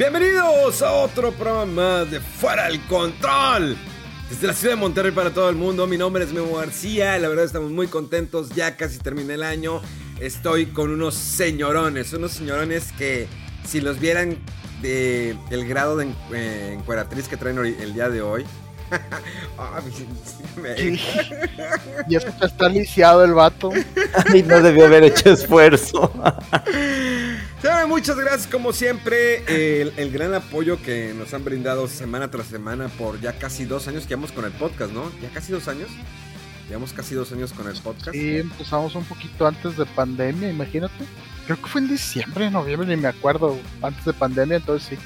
Bienvenidos a otro programa de Fuera del Control. Desde la ciudad de Monterrey para todo el mundo, mi nombre es Memo García. La verdad estamos muy contentos, ya casi termina el año. Estoy con unos señorones, unos señorones que si los vieran de el grado de eh, encueratriz que traen el día de hoy. Me- Y eso que está lisiado el vato. Y no debió haber hecho esfuerzo. Señores, muchas gracias como siempre. El, el gran apoyo que nos han brindado semana tras semana por ya casi dos años que llevamos con el podcast, ¿no? Ya casi dos años. Llevamos casi dos años con el podcast. Sí, empezamos un poquito antes de pandemia, imagínate. Creo que fue en diciembre, noviembre, ni me acuerdo. Antes de pandemia, entonces sí.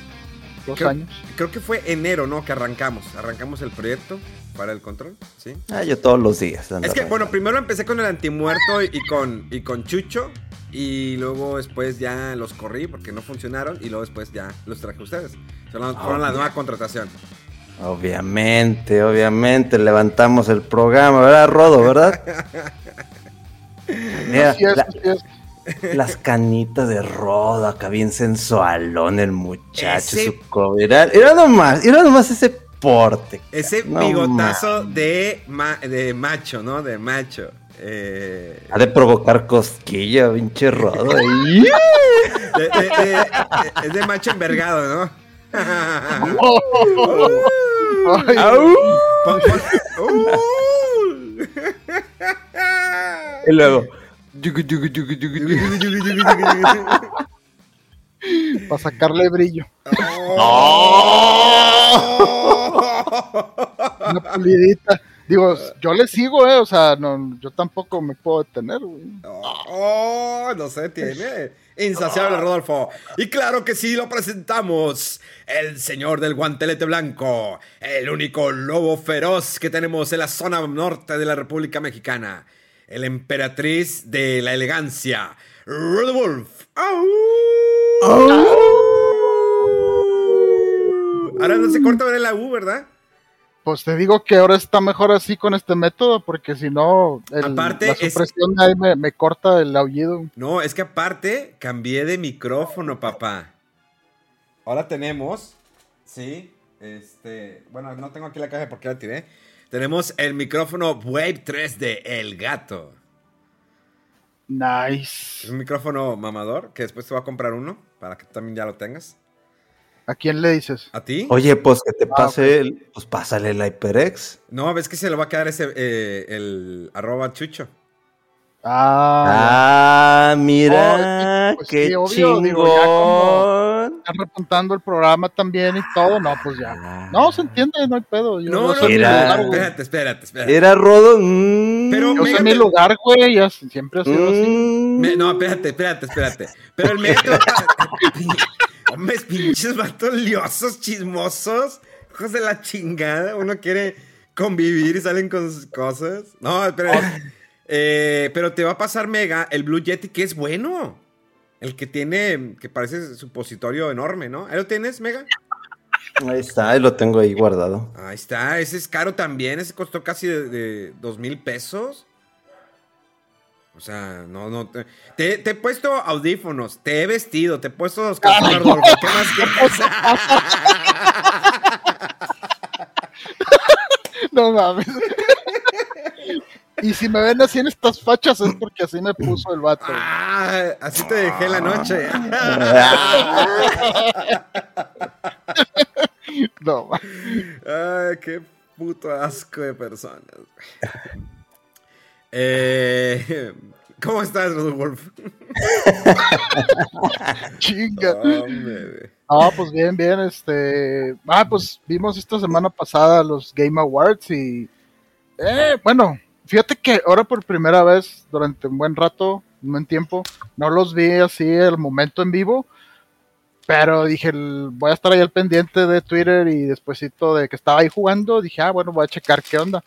Dos Creo- años. Creo que fue enero, ¿no? Que arrancamos. Arrancamos el proyecto para el control, ¿sí? Ah, yo todos los días. Es que, bueno, primero empecé con el antimuerto y con, y con Chucho. Y luego después ya los corrí porque no funcionaron. Y luego después ya los traje a ustedes. Son la- fueron la nueva contratación. Obviamente, obviamente, levantamos el programa, ¿verdad, Rodo, verdad? Mira, Así es, la- así es. las canitas de Rodo, acá bien sensualón el muchacho, Ese- su coberal. Era nomás, era nomás ese porte. Ese No bigotazo de, ma- de macho, ¿no? De macho. Eh, Ha de provocar cosquilla, pinche Rodo. ahí. de- de- de- es de macho envergado, ¿no? ¡Uh! Y luego. para sacarle brillo. Una pulidita. Digo, yo le sigo, eh. O sea, no, yo tampoco me puedo detener, güey. Oh, no se tiene. Insaciable Rodolfo. Y claro que sí, lo presentamos. El señor del guantelete blanco. El único lobo feroz que tenemos en la zona norte de la República Mexicana. El emperatriz de la elegancia. Rodolfo. Ahora no se corta ver la U, ¿verdad? Pues te digo que ahora está mejor así con este método, porque si no, el- Aparte, la es- supresión ahí me, me corta el aullido. No, es que aparte cambié de micrófono, papá. Ahora tenemos, sí, este, bueno, no tengo aquí la caja porque la tiré. Tenemos el micrófono Wave 3 de El Gato. Es Nice. un micrófono mamador que después te voy a comprar uno para que tú también ya lo tengas. ¿A quién le dices? ¿A ti? Oye, pues que te Ah, pase el. Pues pásale el HyperX. No, ves que se lo va a quedar ese, eh, el arroba chucho. Ah, Ah, mira, Oh, pues qué sí, obvio, digo, ya chingón. están repuntando el programa también y todo. No, pues ya. No, se entiende, no hay pedo. Yo No, no, mi mira. lugar, espérate, espérate, espérate. Era Rodo. mm, Pero Yo sé Mega mi lugar, güey. Ya siempre ha sido así. mm. Me- no, espérate, espérate, espérate. Pero el metro. Hombre, pinches vatos liosos, chismosos. Hijos de la chingada. Uno quiere convivir y salen con sus cosas. No, espérate. Eh, pero te va a pasar Mega el Blue Yeti, que es bueno. El que tiene, que parece supositorio enorme, ¿no? ¿Ahí lo tienes, Mega? Ahí está, ahí lo tengo ahí guardado. Ahí está, ese es caro también. Ese costó casi de dos mil pesos. O sea, no, no. Te, te- te he puesto audífonos, te he vestido, te he puesto los calzones. ¿Qué más quieres? No mames. y si me ven así en estas fachas es porque así me puso el vato. Ah, así te dejé la noche. No, Ay, qué puto asco de personas. Eh, ¿Cómo estás, Rodolfo? Chinga. No, pues bien, bien, este... Ah, pues vimos esta semana pasada los Game Awards y... Eh, bueno, fíjate que ahora por primera vez, durante un buen rato, un buen tiempo, no los vi así el momento en vivo, pero dije, voy a estar ahí al pendiente de Twitter y despuesito de que estaba ahí jugando, dije, ah, bueno, voy a checar qué onda.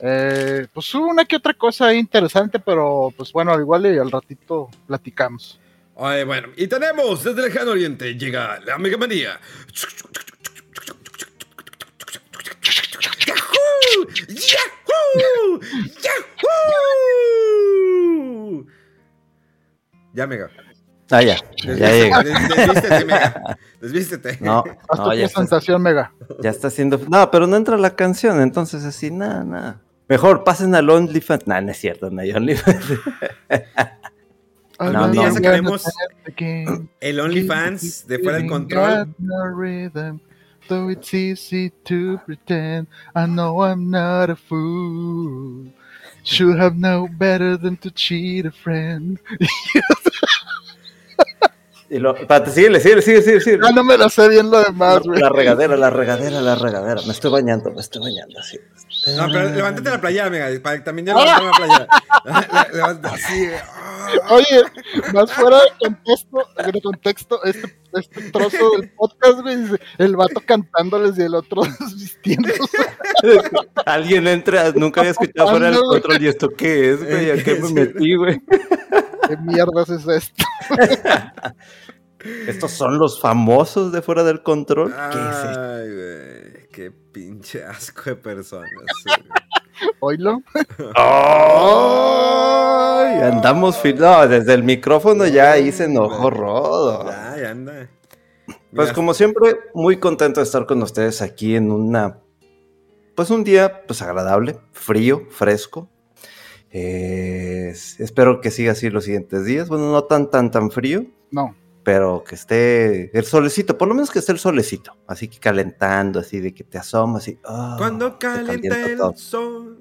Eh, pues hubo una que otra cosa interesante, pero pues bueno, al igual y al ratito platicamos. Ay, bueno, y tenemos desde el lejano oriente llega la Mega Manía. ¡Yahoo! ¡Yahoo! ¡Yahoo! Ya, Mega. Ah, ya. Ya llega. Des- Desvístete, Mega. Desvístete. No, no, tu ya está, presentación, Mega. ya está haciendo. No, pero no entra la canción, entonces así, nada, nada. Mejor pasen al OnlyFans. Nah, no es cierto, no hay OnlyFans. No, no. Ya sacaremos El OnlyFans de fuera del control. Though it's easy to pretend, I know I'm not a fool. Should have known better than to cheat a friend. Y lo, espérate, síguele, síguele, síguele, síguele. Ah, no me la sé bien lo demás, güey. La regadera, la regadera, la regadera. Me estoy bañando, me estoy bañando, así. No, pero levántate la playera, Mega. Para que también ya levantar la playera. Le- levanta- Así. ah. Oye, más fuera de contexto, de contexto este, este trozo del podcast, güey, dice, el vato cantándoles y el otro vistiéndose. Alguien entra, nunca había escuchado fuera del control. ¿Y esto qué es, güey? ¿A qué me metí, güey? ¿Qué mierdas es esto? Estos son los famosos de fuera del control. ¿Qué es esto? Ay, güey. Qué pinche asco de personas. Oílo. ¡Ay! Andamos No, desde el micrófono ya ahí se enojó Rodo. Ya, ya anda. Pues Mira, como siempre, muy contento de estar con ustedes aquí en una, pues un día pues agradable, frío, fresco. Eh, espero que siga así los siguientes días. Bueno, no tan tan tan frío, No. Pero que esté el solecito, por lo menos que esté el solecito, así que calentando, así de que te asomas y ah, Cuando calienta el todo. sol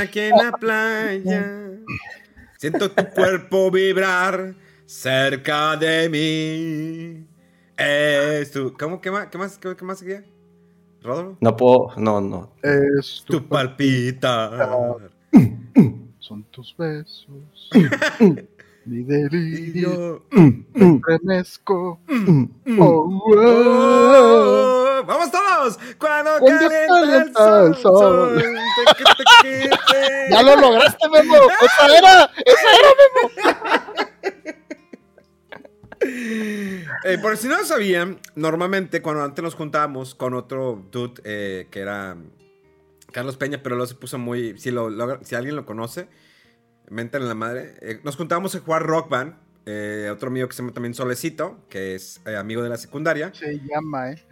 aquí en la playa, siento tu cuerpo vibrar cerca de mí. Es tu. ¿Cómo? ¿Qué más? ¿Qué más? ¿Qué, qué más seguía? ¿Rodolfo? No puedo, no, no. Es Tu palpita. Son tus besos. Mi delirio. Yo- Remesco. Mm. Oh, oh. ¡Vamos todos! Cuando, Cuando calienta, el sol. sol. Ya lo lograste, Memo. Esa era. Esa era. Eh, por si no lo sabían, normalmente cuando antes nos juntábamos con otro dude eh, que era Carlos Peña, pero luego se puso muy. Si, lo, logra- si alguien lo conoce, mentan en la madre. eh, nos juntábamos a jugar Rock Band. eh, otro amigo que se llama también Solecito, que es eh, amigo de la secundaria. Se llama, eh.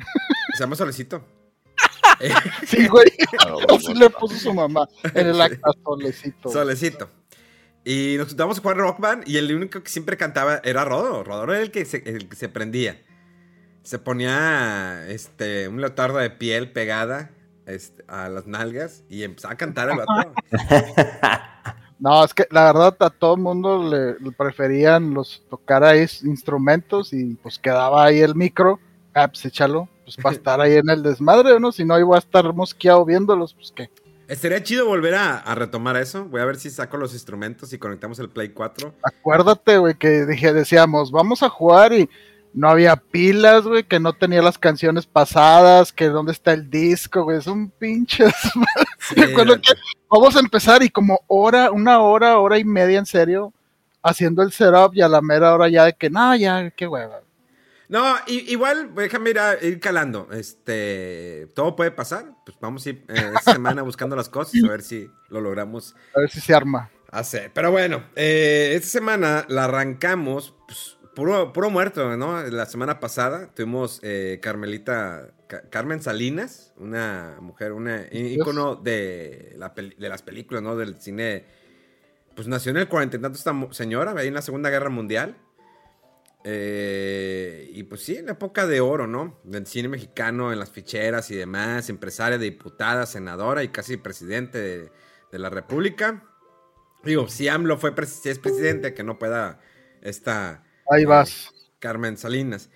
Se llama Solecito. Sí, güey. Así le puso su mamá. En el acta solecito. Solecito. Y nos juntamos a jugar Rock Band y el único que siempre cantaba era Rodo. Rodo era el que se, el que se prendía. Se ponía este, un leotardo de piel pegada este, a las nalgas y empezaba a cantar el vato. No, es que la verdad a todo el mundo le, le preferían los tocar ahí instrumentos y pues quedaba ahí el micro. Ah, pues échalo, pues para estar ahí en el desmadre, ¿no? Si no, iba a estar mosqueado viéndolos, pues qué. Estaría chido volver a, a retomar eso. Voy a ver si saco los instrumentos y conectamos el Play 4. Acuérdate, güey, que dije, decíamos, vamos a jugar y no había pilas, güey, que no tenía las canciones pasadas, que dónde está el disco, güey, son pinches. Recuerdo que vamos a empezar y como hora, una hora, hora y media en serio, haciendo el setup y a la mera hora ya de que, no, ya, qué hueva. No, igual, déjame ir, a- ir calando. Este, todo puede pasar. Pues vamos a ir eh, esta semana buscando las cosas a ver si lo logramos A ver si se arma. hacer. Pero bueno, eh, esta semana la arrancamos pues, puro, puro muerto, ¿no? La semana pasada tuvimos eh, Carmelita, Ca- Carmen Salinas, una mujer, una ícono de, la peli- de las películas, ¿no? Del cine. Pues nació en el cuarenta y tanto esta señora, ahí en la Segunda Guerra Mundial. Eh, y pues sí, en la época de oro, ¿no? Del cine mexicano, en las ficheras y demás, empresaria, diputada, senadora y casi presidente de, de la República. Digo, si AMLO fue si es presidente, que no pueda esta... Ahí vas. Carmen Salinas.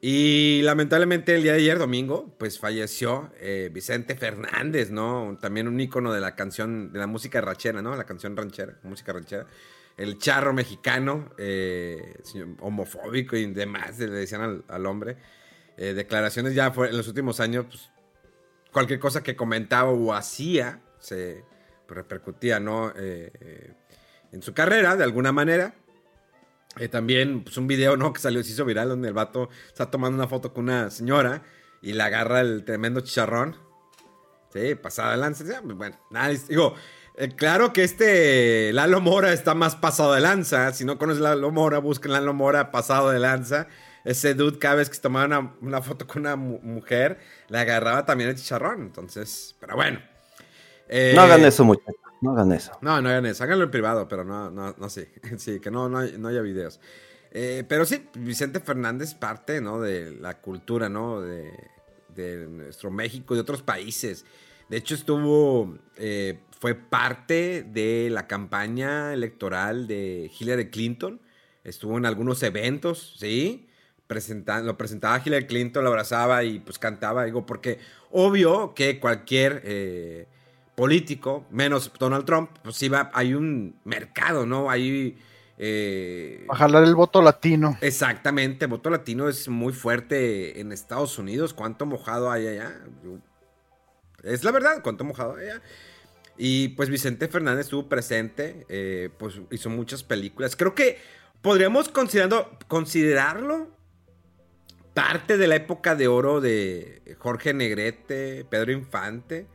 Y lamentablemente el día de ayer, domingo, pues falleció eh, Vicente Fernández, ¿no? También un ícono de la canción, de la música ranchera, ¿no? La canción ranchera, música ranchera. El charro mexicano, eh, homofóbico y demás, le decían al, hombre. Eh, declaraciones ya fue, en los últimos años, pues, cualquier cosa que comentaba o hacía se repercutía, ¿no? en su carrera, de alguna manera. Eh, también, pues un video, ¿no? Que salió, se hizo viral, donde el vato está tomando una foto con una señora y le agarra el tremendo chicharrón. Sí, pasada de lanza. Pues, bueno, nada, digo, eh, claro que este Lalo Mora está más pasado de lanza. Si no conoces Lalo Mora, busquen Lalo Mora pasado de lanza. Ese dude, cada vez que se tomaba una, foto con una mujer, le agarraba también el chicharrón. Entonces, pero bueno. no hagan eh, eso, muchachos. No hagan eso. No, no hagan eso. Háganlo en privado, pero no, no, no sí. Sí, que no, no, haya videos. Eh, pero sí, Vicente Fernández parte, ¿no? De la cultura, ¿no? De, nuestro México y de otros países. De hecho, estuvo, eh, fue parte de la campaña electoral de Hillary Clinton. Estuvo en algunos eventos, ¿sí? lo presentaba Hillary Clinton, lo abrazaba y pues cantaba, digo, porque obvio que cualquier eh, político, menos Donald Trump, pues sí va, hay un mercado, ¿no? Hay... Eh, a jalar el voto latino. Exactamente, el voto latino es muy fuerte en Estados Unidos. ¿Cuánto mojado hay allá? Es la verdad, ¿cuánto mojado hay allá? Y pues Vicente Fernández estuvo presente, eh, pues hizo muchas películas. Creo que podríamos considerando, considerarlo parte de la época de oro de Jorge Negrete, Pedro Infante.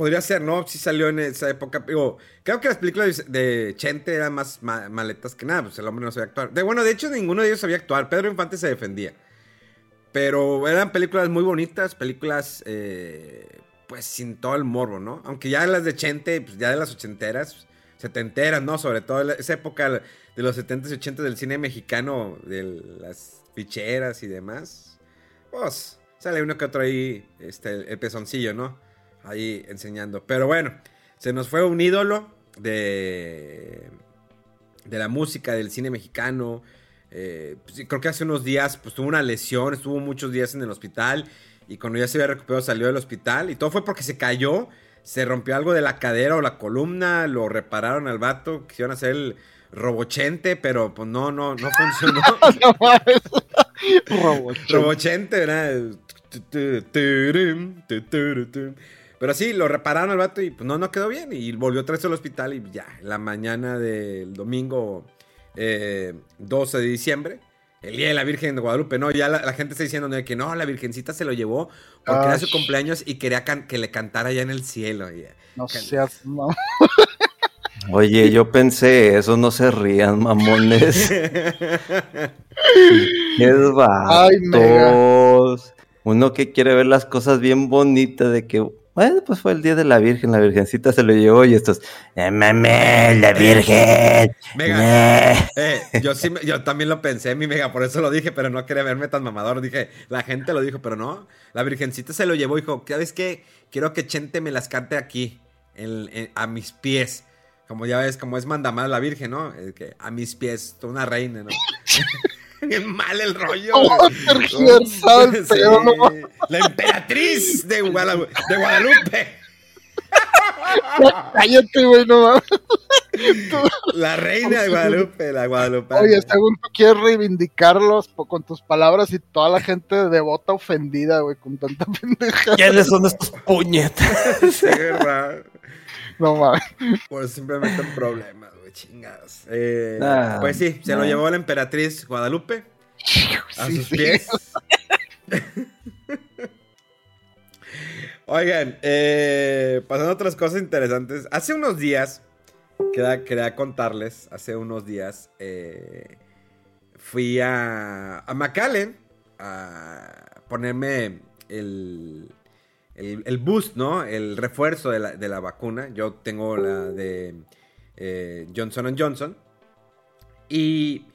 Podría ser, ¿no? Si salió en esa época. Digo, creo que las películas de Chente eran más maletas que nada. Pues el hombre no sabía actuar. De, bueno, de hecho, ninguno de ellos sabía actuar. Pedro Infante se defendía. Pero eran películas muy bonitas, películas, eh, pues sin todo el morbo, ¿no? Aunque ya las de Chente, pues ya de las ochenteras, setenteras, ¿no? Sobre todo esa época de los setentas y ochentas del cine mexicano, de las ficheras y demás. Pues sale uno que otro ahí, este, el pezoncillo, ¿no? Ahí enseñando. Pero bueno, se nos fue un ídolo de, de la música, del cine mexicano. Eh, pues, creo que hace unos días pues, tuvo una lesión, estuvo muchos días en el hospital y cuando ya se había recuperado salió del hospital y todo fue porque se cayó, se rompió algo de la cadera o la columna, lo repararon al vato, quisieron hacer el robochente, pero pues no, no, no funcionó. robochente. robochente, ¿verdad? Pero sí, lo repararon al vato y pues no, no quedó bien. Y volvió otra vez al hospital y ya, la mañana del domingo 12 eh, de diciembre, el día de la Virgen de Guadalupe, ¿no? Ya la, gente está diciendo que no, la Virgencita se lo llevó porque era su cumpleaños y quería que le cantara ya en el cielo. no seas, no. Oye, yo pensé, eso no se rían, mamones. Qué vatos. Uno que quiere ver las cosas bien bonitas de que bueno, pues fue el día de la Virgen, la Virgencita se lo llevó y estos, eh, la Virgen. Mega, eh, yo sí, yo también lo pensé, mi mega, por eso lo dije, pero no quería verme tan mamador. Dije, la gente lo dijo, pero no, la Virgencita se lo llevó y dijo, ¿sabes qué? Quiero que Chente me las cante aquí, a mis pies. Como ya ves, como es mandamás la Virgen, ¿no? que a mis pies, una reina, ¿no? Bien mal el rollo. Oh, La emperatriz de, Guadalupe. Cállate, güey, no mames. La reina de Guadalupe, la Guadalupe. Oye, según tú quieres reivindicarlos con tus palabras y toda la gente devota ofendida, güey, con tanta pendeja. ¿Quiénes son estos puñetas? sí, verdad. No mames. Pues simplemente un problema chingados. Eh, pues sí, se lo llevó la emperatriz Guadalupe a sus pies. Oigan, eh, pasando a otras cosas interesantes. Hace unos días, quería, quería contarles, hace unos días eh, fui a, a McAllen a ponerme el, el, boost, ¿no? El refuerzo de la, de la vacuna. Yo tengo la de eh, Johnson Johnson. Y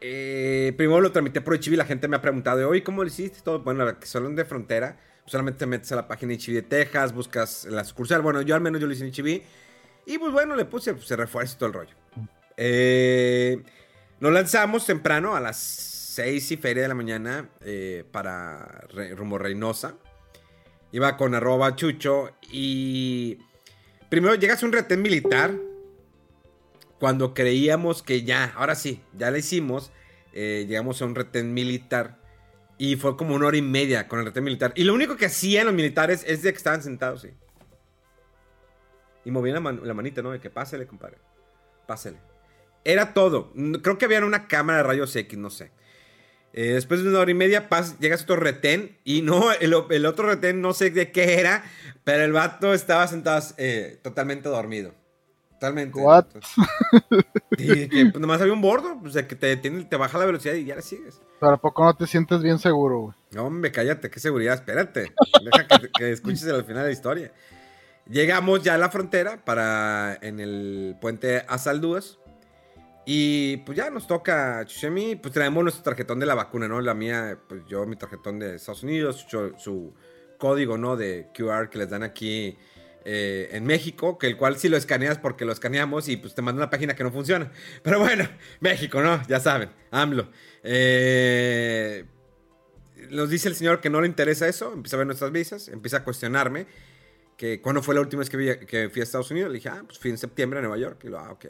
eh, primero lo tramité por HIV. La gente me ha preguntado, oye, ¿cómo lo hiciste? Todo, bueno, que son de frontera. Solamente te metes a la página de HIV de Texas, buscas la sucursal. Bueno, yo al menos yo lo hice en HIV. Y pues bueno, le puse, pues, se refuerza todo el rollo. Eh, nos lanzamos temprano a las 6 y feria de la mañana eh, para rumbo Reynosa. Iba con arroba chucho y primero llegas a un retén militar cuando creíamos que ya, ahora sí, ya lo hicimos. Eh, llegamos a un retén militar y fue como una hora y media con el retén militar. Y lo único que hacían los militares es de que estaban sentados, sí. Y movían la, manita, ¿no? De que pásele, compadre. Pásele. Era todo. Creo que había una cámara de rayos X, no sé. Eh, después de una hora y media llegas a otro retén y no, el, otro retén no sé de qué era, pero el vato estaba sentado eh, totalmente dormido. Totalmente. What? y que pues, nomás había un bordo, o sea, que te, te baja la velocidad y ya le sigues. Pero ¿a poco no te sientes bien seguro, güey? No, hombre, cállate, qué seguridad, espérate. Deja que, que escuches al final de la historia. Llegamos ya a la frontera para en el puente Asaldúas. Y pues ya nos toca Chuchemi, pues traemos nuestro tarjetón de la vacuna, ¿no? La mía, pues yo mi tarjetón de Estados Unidos, su, código, ¿no? De QR que les dan aquí eh, en México, que el cual si lo escaneas porque lo escaneamos y pues te manda una página que no funciona. Pero bueno, México, ¿no? Ya saben, AMLO. Eh, nos dice el señor que no le interesa eso, empieza a ver nuestras visas, empieza a cuestionarme que cuándo fue la última vez que, fui a Estados Unidos. Le dije, ah, pues fui en septiembre a Nueva York. Y lo, ah, ok.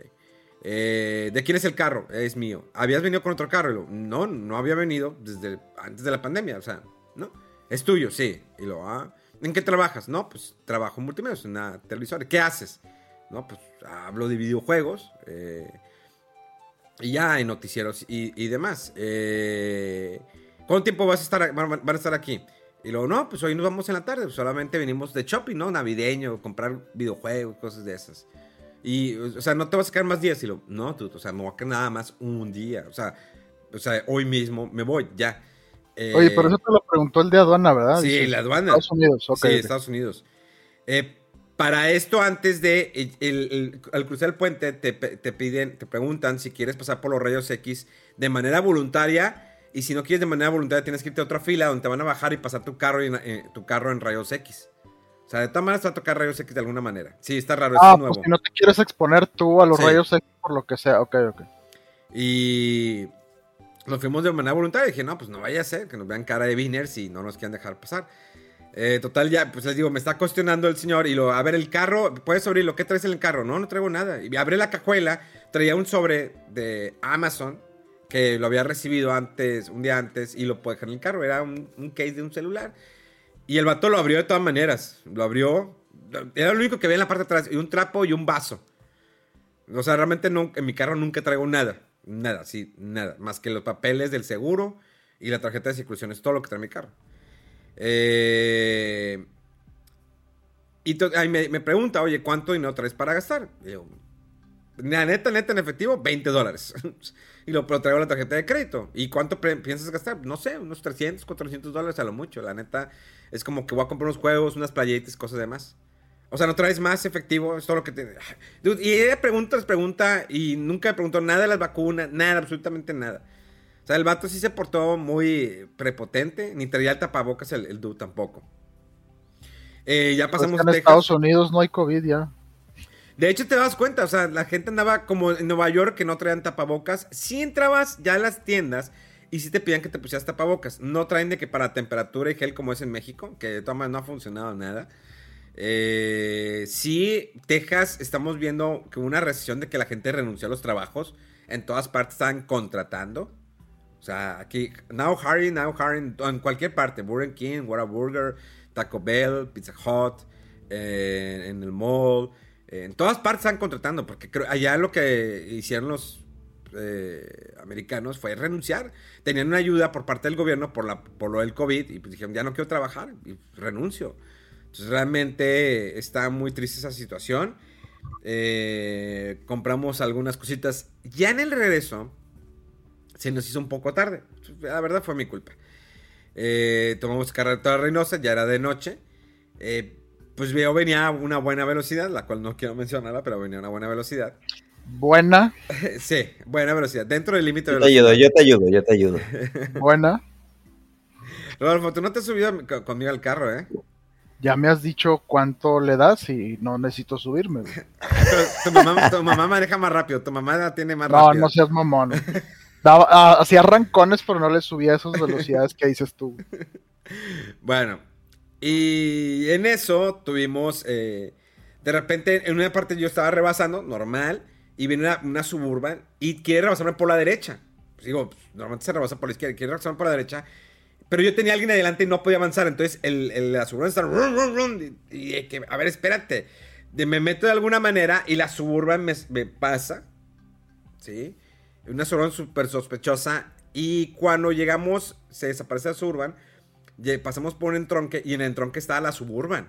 Eh, ¿De quién es el carro? Es mío. ¿Habías venido con otro carro? no, no había venido desde antes de la pandemia. O sea, no. Es tuyo, sí. Y lo, ah, ¿en qué trabajas? No, pues trabajo en multimedia, en una televisora. ¿Qué haces? No, pues hablo de videojuegos. Eh, y ya en noticieros y, demás. Eh, ¿Cuánto tiempo vas a estar, van, a estar aquí? Y luego, no, pues hoy nos vamos en la tarde. solamente venimos de shopping, ¿no? Navideño, comprar videojuegos, cosas de esas. Y, o sea, no te vas a quedar más días. Y lo, no, tú, o sea, me voy a quedar nada más un día. O sea, o sea hoy mismo me voy, ya. Oye, por eso te lo preguntó el de aduana, ¿verdad? Sí, la aduana. Estados Unidos, ok. Sí, Estados Unidos. Eh, para esto, antes de el, al cruzar el puente, te, te, piden, te preguntan si quieres pasar por los rayos X de manera voluntaria. Y si no quieres de manera voluntaria, tienes que irte a otra fila donde te van a bajar y pasar tu carro, en, eh, tu carro en rayos X. O sea, de todas maneras te va a tocar rayos X de alguna manera. Sí, está raro, ah, es nuevo. Pues si no te quieres exponer tú a los rayos X por lo que sea, ok, ok. Y nos fuimos de manera voluntaria dije, no, pues no vaya a ser que nos vean cara de winners y no nos quieran dejar pasar. Eh, total, ya, pues les digo, me está cuestionando el señor y lo, a ver, el carro, ¿puedes abrirlo? ¿Qué traes en el carro? No, no traigo nada. Y abre la cajuela, traía un sobre de Amazon que lo había recibido antes, un día antes, y lo puede dejar en el carro. Era un, un case de un celular. Y el vato lo abrió de todas maneras. Lo abrió. Era lo único que había en la parte de atrás. Y un trapo y un vaso. O sea, realmente no, en mi carro nunca traigo nada. Nada, sí, nada. Más que los papeles del seguro y la tarjeta de circulación. Es todo lo que trae mi carro. Eh, y ahí me, pregunta, oye, ¿cuánto no traes para gastar? Y yo, neta, neta, en efectivo, 20 dólares. y lo pero traigo la tarjeta de crédito. ¿Y cuánto piensas gastar? No sé, unos 300, 400 dólares a lo mucho. La neta, es como que voy a comprar unos juegos, unas playetas, cosas demás. O sea, no traes más efectivo, es todo lo que te... y ella pregunta, pregunta, y nunca me preguntó nada de las vacunas, nada, absolutamente nada. O sea, el vato sí se portó muy prepotente, ni traía el tapabocas el, el dude tampoco. Eh, ya pues pasamos... en Estados Unidos no hay COVID ya. De hecho, te das cuenta, o sea, la gente andaba como en Nueva York que no traían tapabocas. Si entrabas ya a las tiendas y si te pedían que te pusieras tapabocas. No traen de que para temperatura y gel como es en México, que de todas maneras no ha funcionado nada. Eh, sí, Texas, estamos viendo que una recesión de que la gente renunció a los trabajos. En todas partes están contratando. O sea, aquí, now hiring, now hiring, en cualquier parte. Burger King, Whataburger, Taco Bell, Pizza Hut, eh, en el mall. en todas partes están contratando, porque allá lo que hicieron los eh, americanos fue renunciar. Tenían una ayuda por parte del gobierno por lo del COVID y pues dijeron, ya no quiero trabajar y renuncio. Entonces realmente está muy triste esa situación. Eh, compramos algunas cositas. Ya en el regreso se nos hizo un poco tarde. La verdad fue mi culpa. Eh, tomamos carretera Reynosa, ya era de noche. pues veo venía a una buena velocidad, la cual no quiero mencionarla, pero venía a una buena velocidad. Buena. Sí, buena velocidad. Dentro del límite de velocidad. Yo te ayudo, yo te ayudo, yo te ayudo. Buena. Rodolfo, tú no te has subido conmigo al carro, ¿eh? Ya me has dicho cuánto le das y no necesito subirme. güey. Tu mamá, tu mamá maneja más rápido, tu mamá la tiene más No, rápido. no seas mamón. Daba- ah, hacía arrancones, pero no le subía esas velocidades que dices tú. Bueno, y en eso tuvimos, eh, de repente, en una parte yo estaba rebasando, normal, y viene una, una suburban y quiere rebasarme por la derecha. Pues digo, pues, normalmente se rebasa por la izquierda, quiere rebasarme por la derecha. Pero yo tenía alguien adelante y no podía avanzar, entonces el, la suburban está... y, y que, a ver, espérate. De- me meto de alguna manera y la suburban me, pasa, ¿sí? Una suburban súper sospechosa. Y cuando llegamos, se desaparece la suburban. Pasamos por un entronque y en el entronque estaba la suburban.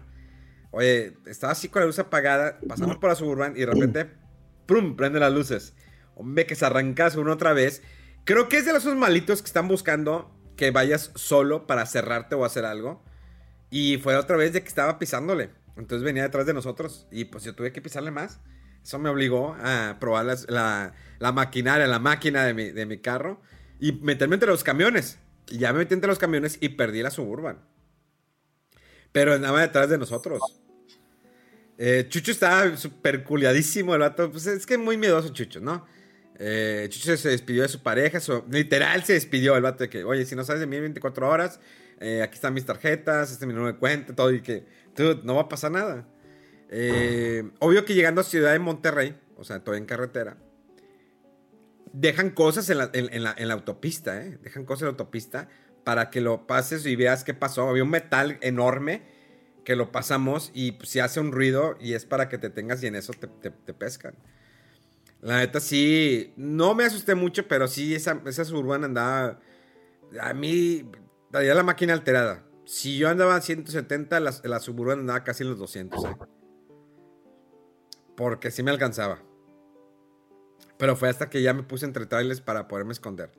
Oye, estaba así con la luz apagada. Pasamos por la suburban y de repente, ¡prum! Prende las luces. Hombre, que se arranca suburban otra vez. Creo que es de los malitos que están buscando que vayas solo para cerrarte o hacer algo. Y fue otra vez de que estaba pisándole. Entonces venía detrás de nosotros. Y pues yo tuve que pisarle más. Eso me obligó a probar las- la, la maquinaria, la máquina de mi, de mi carro. Y meterme entre los camiones. Y ya me metí entre los camiones y perdí la suburban. Pero andaba detrás de nosotros. Eh, Chucho estaba súper culiadísimo el vato. Pues es que muy miedoso Chucho, ¿no? Eh, Chucho se despidió de su pareja. su- literal se despidió el vato que, oye, si no sabes de mí en 24 horas, eh, aquí están mis tarjetas, este es mi número de cuenta, todo. Y que, dude, no va a pasar nada. Eh, obvio que llegando a Ciudad de Monterrey, o sea, todavía en carretera, dejan cosas en la, autopista, ¿eh? Dejan cosas en la autopista para que lo pases y veas qué pasó. Había un metal enorme que lo pasamos y pues, si hace un ruido y es para que te tengas y en eso te pescan. La neta sí, no me asusté mucho, pero sí esa, esa suburban andaba, a mí, traía la máquina alterada. Si yo andaba a 170, la, la suburban andaba casi en los 200, ¿eh? Porque sí me alcanzaba. Pero fue hasta que ya me puse entre trailers para poderme esconder.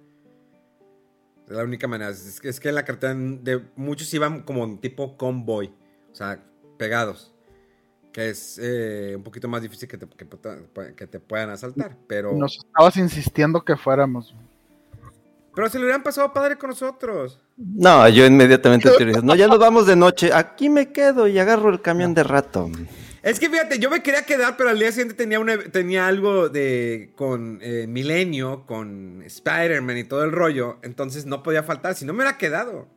Es la única manera. Es que, es que en la carretera de muchos iban como tipo convoy. O sea, pegados. Que es eh, un poquito más difícil que te, que te puedan asaltar. Pero, Nos estabas insistiendo que fuéramos. pero se lo hubieran pasado padre con nosotros. No, yo inmediatamente te dije, no, ya nos vamos de noche, aquí me quedo y agarro el camión de rato. Es que fíjate, yo me quería quedar, pero al día siguiente tenía, una, tenía algo de con eh, Milenio, con Spider-Man y todo el rollo. Entonces no podía faltar, si no me hubiera quedado.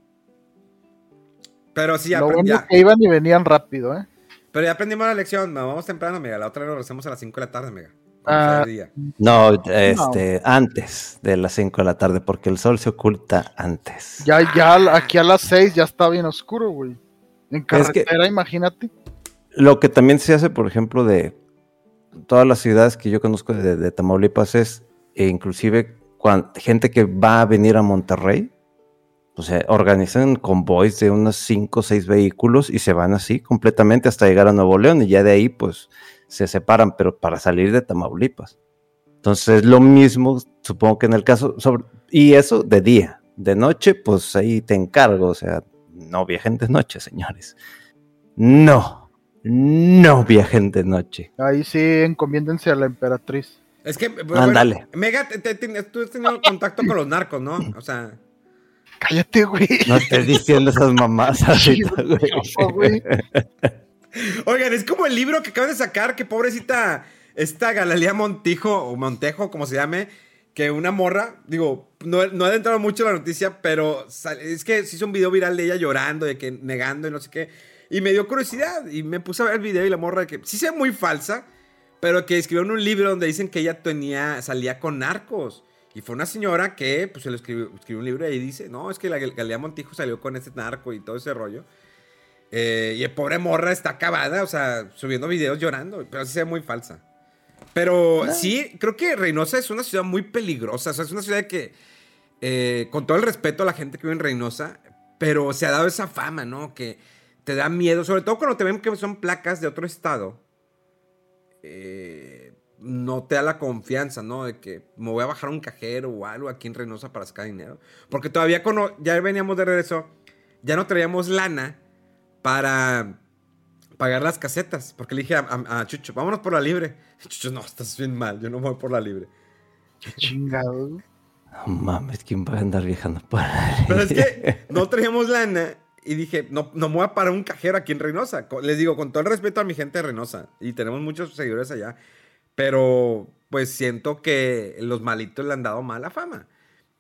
Pero sí, Lo aprendí- bueno ya- que iban y venían rápido, ¿eh? Pero ya aprendimos la lección. No, vamos temprano, amiga. La otra vez lo regresamos a las 5 de la tarde, amiga. Ah. No, este, antes de las 5 de la tarde, porque el sol se oculta antes. Ya, ya aquí a las 6 ya está bien oscuro, güey. En Es que- carretera, imagínate. Lo que también se hace, por ejemplo, de todas las ciudades que yo conozco de, de Tamaulipas es, e inclusive, cuan- gente que va a venir a Monterrey, o sea, organizan convoys de unos 5 o 6 vehículos y se van así completamente hasta llegar a Nuevo León y ya de ahí, pues, se separan, pero para salir de Tamaulipas. Entonces, lo mismo, supongo que en el caso, sobre, y eso de día. De noche, pues ahí te encargo, o sea, no viajen de noche, señores. No, no viajen de noche. Ahí sí, encomiéndense a la emperatriz. Es que, bueno, Ándale. Mega, te- te- te- tú has tenido contacto con los narcos, ¿no? O sea, Cállate, güey. No estés diciendo esas mamás ahorita, güey. Oigan, es como el libro que acaban de sacar, que pobrecita, esta Galilea Montijo, o Montejo, como se llame, que una morra, digo, no, no ha adentrado mucho en la noticia, pero es que se hizo un video viral de ella llorando, de que negando y no sé qué, y me dio curiosidad, y me puse a ver el video y la morra de que sí se ve muy falsa, pero que escribió en un libro donde dicen que ella tenía, salía con narcos. Y fue una señora que, pues, se lo escribió, escribió un libro y dice, no, es que la Gal- Galilea Montijo salió con este narco y todo ese rollo. Eh, y el pobre morra está acabada, o sea, subiendo videos llorando, pero sí se ve muy falsa. Pero sí, creo que Reynosa es una ciudad muy peligrosa, o sea, es una ciudad que, eh, con todo el respeto a la gente que vive en Reynosa, pero se ha dado esa fama, ¿no? Que te da miedo, sobre todo cuando te ven que son placas de otro estado, eh, no te da la confianza, ¿no? De que me voy a bajar a un cajero o algo aquí en Reynosa para sacar dinero. Porque todavía cuando ya veníamos de regreso, ya no traíamos lana para pagar las casetas. Porque le dije a, a- a Chucho, vámonos por la libre. Chucho, no, estás bien mal, yo no voy por la libre. Qué chingado. No mames, ¿quién va a andar viajando por ahí? Pero es que no traíamos lana y dije, no, no me voy a parar un cajero aquí en Reynosa. Les digo, con todo el respeto a mi gente de Reynosa, y tenemos muchos seguidores allá, pero pues siento que los malitos le han dado mala fama.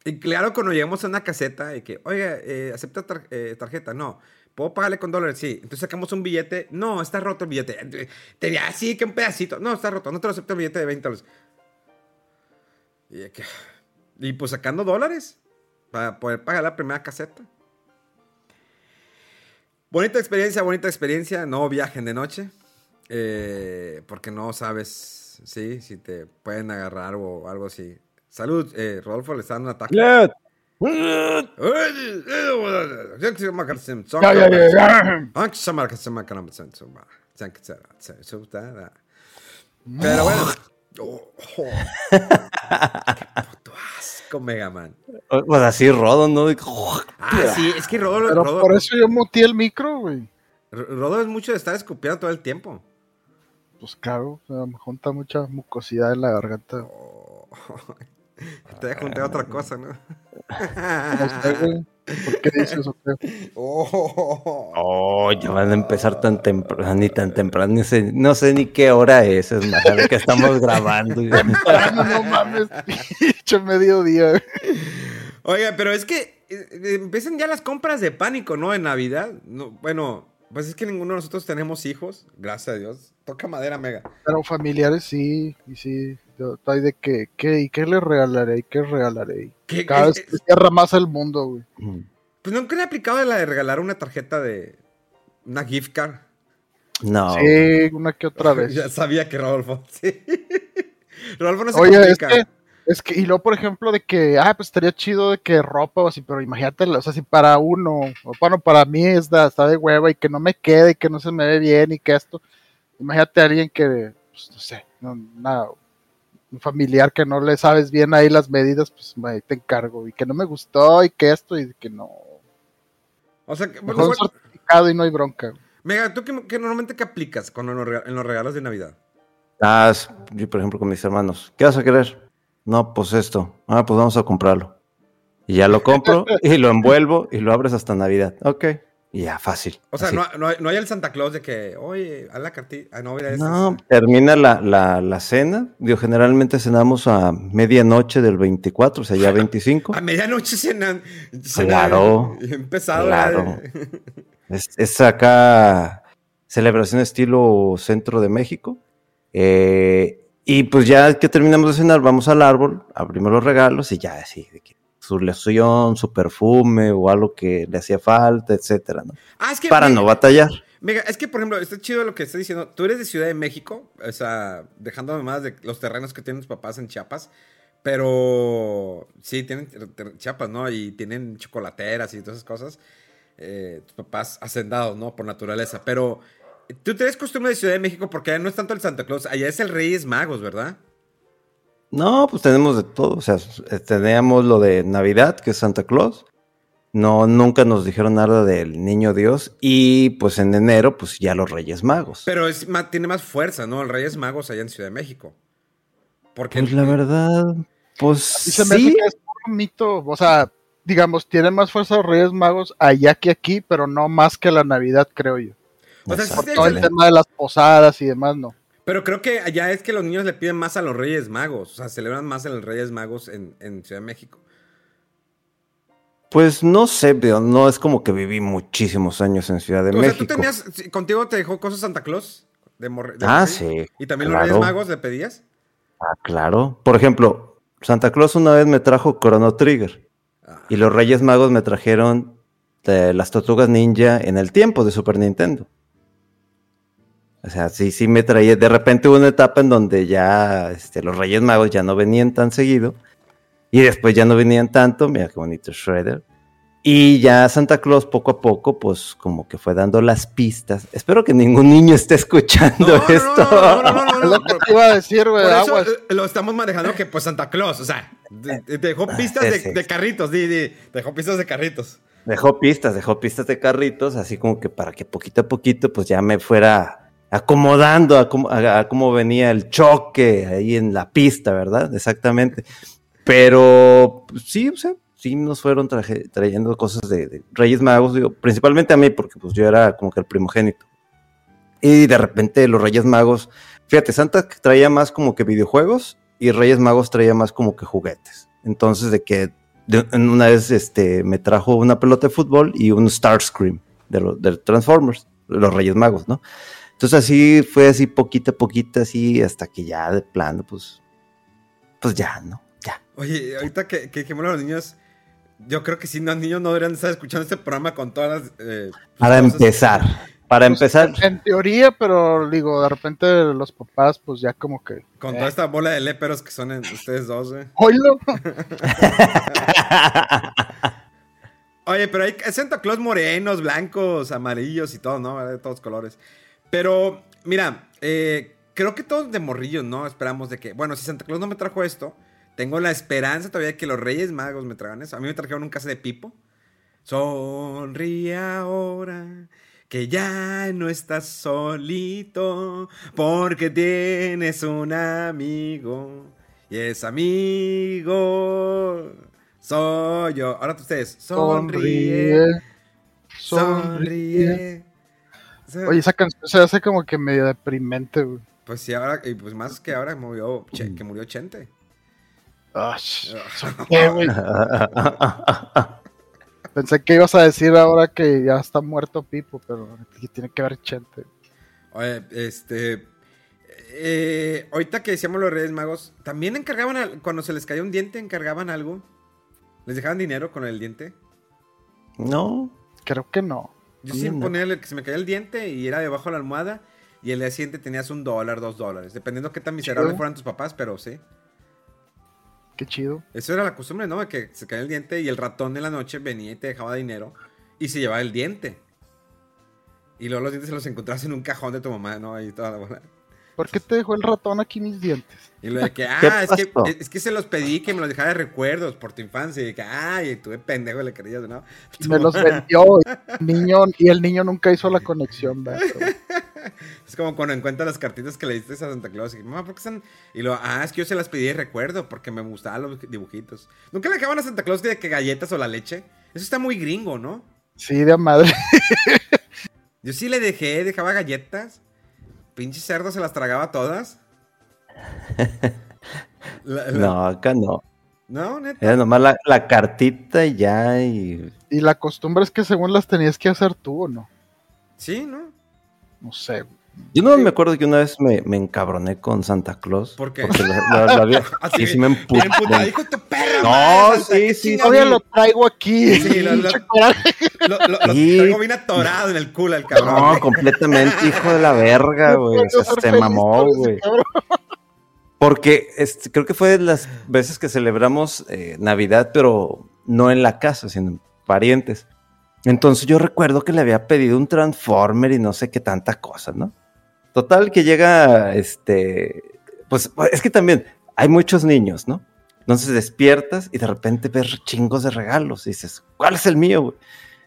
Y claro, cuando llegamos a una caseta de que, oiga, eh, ¿acepta eh, tarjeta? No. ¿Puedo pagarle con dólares? Sí. Entonces sacamos un billete. No, está roto el billete. Tenía así que un pedacito. No, está roto. No te lo acepto el billete de 20 dólares. Y, y pues sacando dólares para poder pagar la primera caseta. Bonita experiencia, bonita experiencia. No viajen de noche. eh, porque no sabes, sí, si te pueden agarrar o algo así. Salud, eh, Rodolfo le está dando un ataque. Ya, ya, ya, ya. Pero bueno. Oh, oh. Qué puto asco, Mega Man. Pues así rodo, ¿no? Ah, sí, es que Rodo, Pero Rodo- por eso yo muteé el micro, güey. Rodo es mucho de estar escupiendo todo el tiempo. Pues claro, o sea, me junta mucha mucosidad en la garganta. Oh. Te voy a juntar otra cosa, ¿no? No sé, güey. ¿Por qué dices o qué? Oh. Oh, ya van a empezar tan temprano, ni tan temprano, ni sé- no sé ni qué hora es, es más, a lo que estamos grabando. Ah, no, no mames, pinche mediodía. güey. Oiga, pero es que eh, eh, empiezan ya las compras de pánico, ¿no? En Navidad. No, bueno, pues es que ninguno de nosotros tenemos hijos, gracias a Dios. Toca madera, mega. Pero familiares sí, y sí. Yo estoy de que, ¿qué? ¿Y qué le regalaré? ¿Y qué regalaré? ¿Qué- Cada vez se cierra más el mundo, güey. Pues nunca le he aplicado la de regalar una tarjeta de. Una gift card. No, Sí, una que otra vez. Ya sabía que Rodolfo. Sí. Rodolfo no se Oye, es complica. que, es que, y luego, por ejemplo, de que, ah, pues estaría chido de que ropa o así, pero imagínate, o sea, si para uno, o bueno, para mí es da- está de hueva y que no me quede y que no se me ve bien y que esto, imagínate a alguien que, pues, no sé, no, nada, un familiar que no le sabes bien ahí las medidas, pues ahí te encargo, y que no me gustó y que esto y que no. O sea, que, bueno, Mejor y no hay bronca. Mega, ¿tú qué, qué normalmente qué aplicas cuando en los regalos de Navidad? Ah, yo, por ejemplo, con mis hermanos, ¿qué vas a querer? No, pues esto. Ah, pues vamos a comprarlo. Y ya lo compro y lo envuelvo y lo abres hasta Navidad. Ok. Y ya, fácil. O sea, no, no, hay- no hay el Santa Claus de que, oye, haz la cartilla. Ah, no, mira, No, termina la, la, la cena. Digo, generalmente cenamos a medianoche del 24, o sea, ya 25. A medianoche cenan. cenan Claro, bien pesado. claro. ¿verdad? Es, es acá celebración estilo centro de México. Eh, y pues ya que terminamos de cenar, vamos al árbol, abrimos los regalos y ya así, de que su loción, su perfume o algo que le hacía falta, etcétera, ¿no? Ah, es que. Para mega, no batallar. mega, es que, por ejemplo, está chido lo que estás diciendo. Tú eres de Ciudad de México, o sea, dejándome más de los terrenos que tienen tus papás en Chiapas. Pero sí, tienen Chiapas, ¿no? Y tienen chocolateras y todas esas cosas. Eh, tus papás hacendados, ¿no? Por naturaleza. Pero tú tienes costumbre de Ciudad de México porque allá no es tanto el Santa Claus, allá es el Reyes Magos, ¿verdad? No, pues tenemos de todo. O sea, eh, teníamos lo de Navidad, que es Santa Claus. No, nunca nos dijeron nada del niño Dios. Y pues en enero, pues ya los Reyes Magos. Pero es tiene más fuerza, ¿no? El Reyes Magos allá en Ciudad de México. Porque Pues la verdad, pues se me hace sí. que es un mito, o sea, digamos, tienen más fuerza los Reyes Magos allá que aquí, pero no más que la Navidad, creo yo. O sea, Por todo el tema de las posadas y demás, no. Pero creo que allá es que los niños le piden más a los Reyes Magos. O sea, celebran más a los Reyes Magos en, en Ciudad de México. Pues no sé, pero no es como que viví muchísimos años en Ciudad de o sea, México. ¿tú tenías, contigo te dejó cosas Santa Claus? De morre- de Ah, sí. ¿Y también claro. los Reyes Magos le pedías? Ah, claro. Por ejemplo, Santa Claus una vez me trajo Chrono Trigger Ah, y los Reyes Magos me trajeron eh, las Tortugas Ninja en el tiempo de Super Nintendo. O sea, sí, sí me traía. De repente hubo una etapa en donde ya este, los Reyes Magos ya no venían tan seguido. Y después ya no venían tanto. Mira qué bonito Shredder. Y ya Santa Claus poco a poco, pues como que fue dando las pistas. Espero que ningún niño esté escuchando No, no, no, esto. no, no, no, no, lo no, que te iba a decir, güey, eh, lo estamos manejando que pues Santa Claus, o sea, de- de- dejó pistas sí, de, sí. de carritos, di, di, dejó pistas de carritos. Dejó pistas, dejó pistas de carritos, así como que para que poquito a poquito pues ya me fuera acomodando a cómo, venía el choque ahí en la pista, ¿verdad? Exactamente. Pero pues, sí, sí nos fueron traje- trayendo cosas de, Reyes Magos, principalmente a mí, porque pues yo era como que el primogénito. Y de repente los Reyes Magos, fíjate, Santa traía más como que videojuegos y Reyes Magos traía más como que juguetes. Entonces de que de- una vez este, me trajo una pelota de fútbol y un Starscream de, los de Transformers, los Reyes Magos, ¿no? Entonces así fue así poquito a poquito, así hasta que ya de plano, pues, pues ya, ¿no? Ya. Oye, ahorita que, que dijimos a los niños, yo creo que si los niños no deberían estar escuchando este programa con todas las... eh, Para cosas- empezar, para Pues, empezar, En teoría, pero digo, de repente los papás, pues ya como que. Con eh, toda esta bola de léperos que son en ustedes dos, güey. Oílo. Oye, pero hay Santa Claus morenos, blancos, amarillos y todo, ¿no? De todos colores. Pero, mira, eh, creo que todos de morrillos, ¿no? Esperamos de que, bueno, si Santa Claus no me trajo esto, tengo la esperanza todavía de que los Reyes Magos me traigan eso. A mí me trajeron un caso de Pipo. Sonríe ahora que ya no estás solito porque tienes un amigo y ese amigo soy yo. Ahora ustedes, sonríe, sonríe. Oye, esa canción se hace como que medio deprimente, güey. Pues sí, ahora, y pues más que ahora murió, Che- que murió Chente. Ah, sh- ¿Qué, güey? Pensé que ibas a decir ahora que ya está muerto Pipo, pero que tiene que ver Chente. Oye, este. eh, ahorita que decíamos los Reyes Magos, ¿también encargaban, al- cuando se les caía un diente, encargaban algo? ¿Les dejaban dinero con el diente? no, Creo que no. Yo siempre no. ponía el que se me caía el diente y era debajo de la almohada. Y el día siguiente tenías un dólar, dos dólares. Dependiendo qué tan miserable Chido. fueran tus papás, pero sí. Qué chido. Eso era la costumbre, ¿no? Que se caía el diente y el ratón en la noche venía y te dejaba dinero y se llevaba el diente. Y luego los dientes se los encontrabas en un cajón de tu mamá, ¿no? Ahí toda la bola. ¿Por qué te dejó el ratón aquí mis dientes? Y lo de que, ¿Qué ah, es que, es que se los pedí que me los dejara de recuerdos por tu infancia. Y que, ay, tuve pendejo le querías, ¿no? Me los vendió y el niño, y el niño nunca hizo la conexión, ¿verdad? Es como cuando encuentras las cartitas que le diste a Santa Claus. Y, mamá, ¿por qué están? Y lo, ah, es que yo se las pedí de recuerdo porque me gustaban los dibujitos. ¿Nunca le dejaban a Santa Claus de que galletas o la leche? Eso está muy gringo, ¿no? Sí, de madre. Yo sí le dejé, dejaba galletas. Pinche cerdo se las tragaba todas. La- la- no, acá no. No, neta. Era nomás la, la cartita y ya, y Y la costumbre es que según las tenías que hacer tú, ¿o no? Sí, ¿no? No sé. güey. Yo no me acuerdo que una vez me, me encabroné con Santa Claus. ¿Por qué? Porque lo había- Así, y sí me emputé. de tu perra. No, sí, sí. Todavía lo traigo aquí. Sí, lo- lo- Pinche coraje. Lo, lo- lo Sí. traigo bien atorado en el culo el cabrón. No, completamente, hijo de la verga, güey. Se mamó, güey. Porque este, creo que fue de las veces que celebramos eh, Navidad, pero no en la casa, sino en parientes. Entonces yo recuerdo que le había pedido un Transformer y no sé qué tanta cosa, ¿no? Total que llega, este, pues es que también hay muchos niños, ¿no? Entonces despiertas y de repente ves chingos de regalos y dices, ¿cuál es el mío, güey?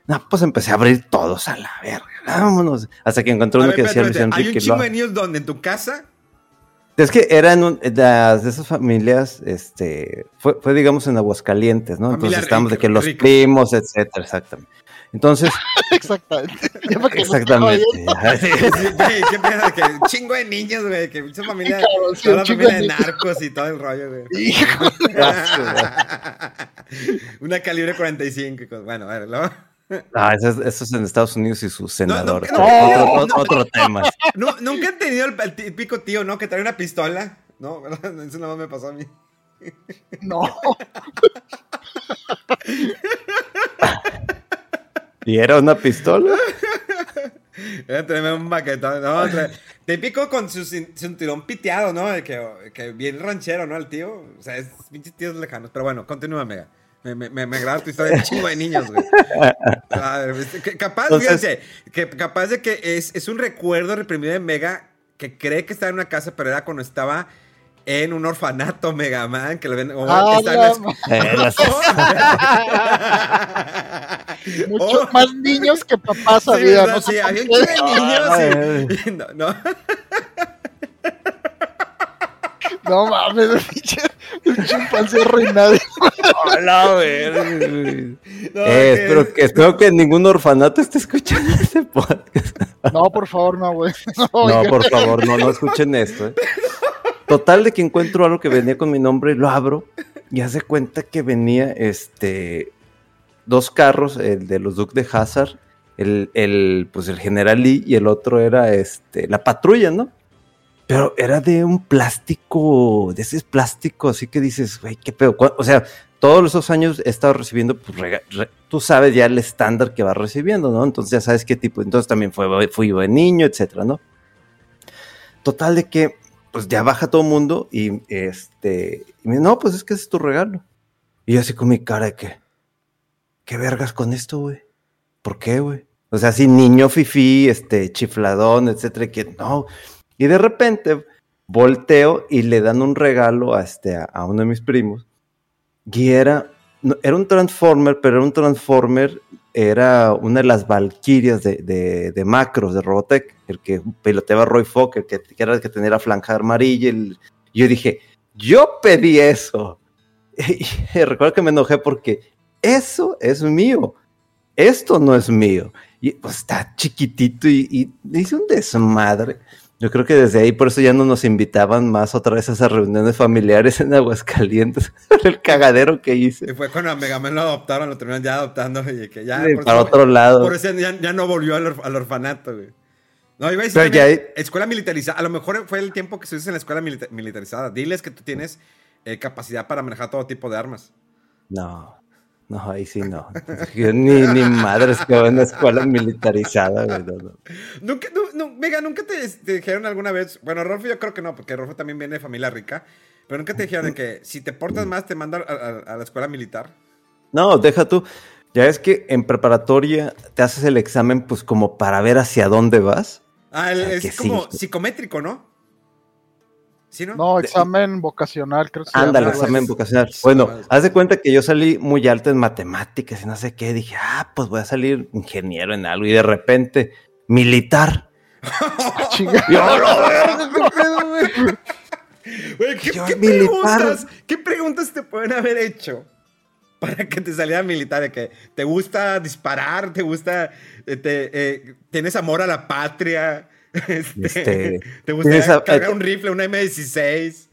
No, pues empecé a abrir todos a la verga, vámonos. Hasta que encontré uno ver, que decía Luis espérate. Hay un Enrique. chingo de niños donde en tu casa. Es que eran un- de, las- de esas familias, este, fue, fue, digamos en Aguascalientes, ¿no? Familia Entonces estamos de que los rica. primos, etcétera, exactamente. Entonces, Exactamente. Exactamente. Sí, güey, ¿Qué piensas? Que un chingo de niños, güey. Que mucha familia. cabrón, sí, toda la chingo familia de narcos y todo el rollo, güey. Hijo, Una calibre 45. y cosas. Bueno, a ver, luego. Ah, eso, es, eso es en Estados Unidos y sus senadores. no, otro, no, otro- otro tema. Nu- Nunca han tenido el, el típico tío, ¿no? Que trae una pistola. No, ¿verdad? Eso nada más me pasó a mí. no. ¿Y era una pistola? Era tremendo un baquetón. No, típico con su cin- cinturón piteado, ¿no? Que, que bien ranchero, ¿no? El tío. O sea, es pinches tíos lejanos. Pero bueno, continúa, Mega. Me, me, me, me agrada tu historia de chingo de niños, güey. A ver, que- capaz, Entonces- fíjense, que capaz de que es, es un recuerdo reprimido de Mega que cree que estaba en una casa, pero era cuando estaba en un orfanato Mega Man, que lo ven. Ah, está en Eh, las- Muchos Oh. más niños que papás Sí, había, ¿verdad? ¿no? Sí, había un chingo de niños. sí. No, no. No mames, pinche. Chimpancé reinado. Hola, güey. No, Eh, que- espero, que, espero que ningún orfanato esté escuchando este podcast. No, por favor, no, güey. No, por favor, no, no escuchen esto. eh. Total de que encuentro algo que venía con mi nombre, lo abro y hace cuenta que venía este dos carros, el de los Duke de Hazard, el, el, pues el General Lee y el otro era este la patrulla, ¿no? Pero era de un plástico, de ese plástico, así que dices, güey, qué pedo. ¿Cuá- O sea, todos esos años he estado recibiendo, pues, rega- re- tú sabes ya el estándar que vas recibiendo, ¿no? Entonces ya sabes qué tipo. Entonces también fue, fui de niño, etcétera, ¿no? Total de que, pues ya baja todo el mundo y este, y me dice, no, pues es que ese es tu regalo. Y yo así con mi cara de que, ¿qué vergas con esto, güey? ¿Por qué, güey? O sea, así niño fifí, este, chifladón, etcétera, que no. Y de repente volteo y le dan un regalo a, este, a, uno de mis primos. Y era, era un Transformer, pero era un Transformer, era una de las Valkyrias de, de, de Macros, de Robotech, el que piloteaba Roy Fokker, que, que era el que tenía la franja amarilla. el- yo dije, yo pedí eso. Y recuerdo que me enojé porque eso es mío. Esto no es mío. Y pues está chiquitito y, y hice un desmadre. Yo creo que desde ahí por eso ya no nos invitaban más otra vez a esas reuniones familiares en Aguascalientes. el cagadero que hice. Y fue cuando a Mega Man lo adoptaron, lo terminaron ya adoptando y que ya... Sí, para eso- otro lado. Por eso ya, ya no volvió al, al orfanato, güey. No, iba a decir ya hay- escuela militarizada. A lo mejor fue el tiempo que estuviste en la escuela milita- militarizada. Diles que tú tienes eh, capacidad para manejar todo tipo de armas. No, no, ahí sí no. Yo ni, ni madres que va en una escuela militarizada, güey. no, no. Nunca, nu- nu- Mega, ¿nunca te, te dijeron alguna vez? Bueno, Rolfo yo creo que no, porque Rolfo también viene de familia rica. Pero nunca te dijeron de que si te portas más te mandan a, a- a la escuela militar. No, deja tú. Ya es que en preparatoria te haces el examen, pues como para ver hacia dónde vas. Ah, el- Ah, es como sí. psicométrico, ¿no? ¿Sí, no? No, examen vocacional, creo que Ándale, examen vocacional. Sí, Bueno, madre. haz de cuenta que yo salí muy alto en matemáticas y no sé qué. Dije, ah, pues voy a salir ingeniero en algo. Y de repente, militar. Chinga. Y yo, "La verga, qué pedo, güey". Güey, ¿qué, Yo, qué militar. preguntas, ¿Qué preguntas te pueden haber hecho para que te saliera militar? De que te gusta disparar, te gusta, eh, te, eh, tienes amor a la patria, este, Este, te gusta tienes a- cargar eh, un rifle, un M16.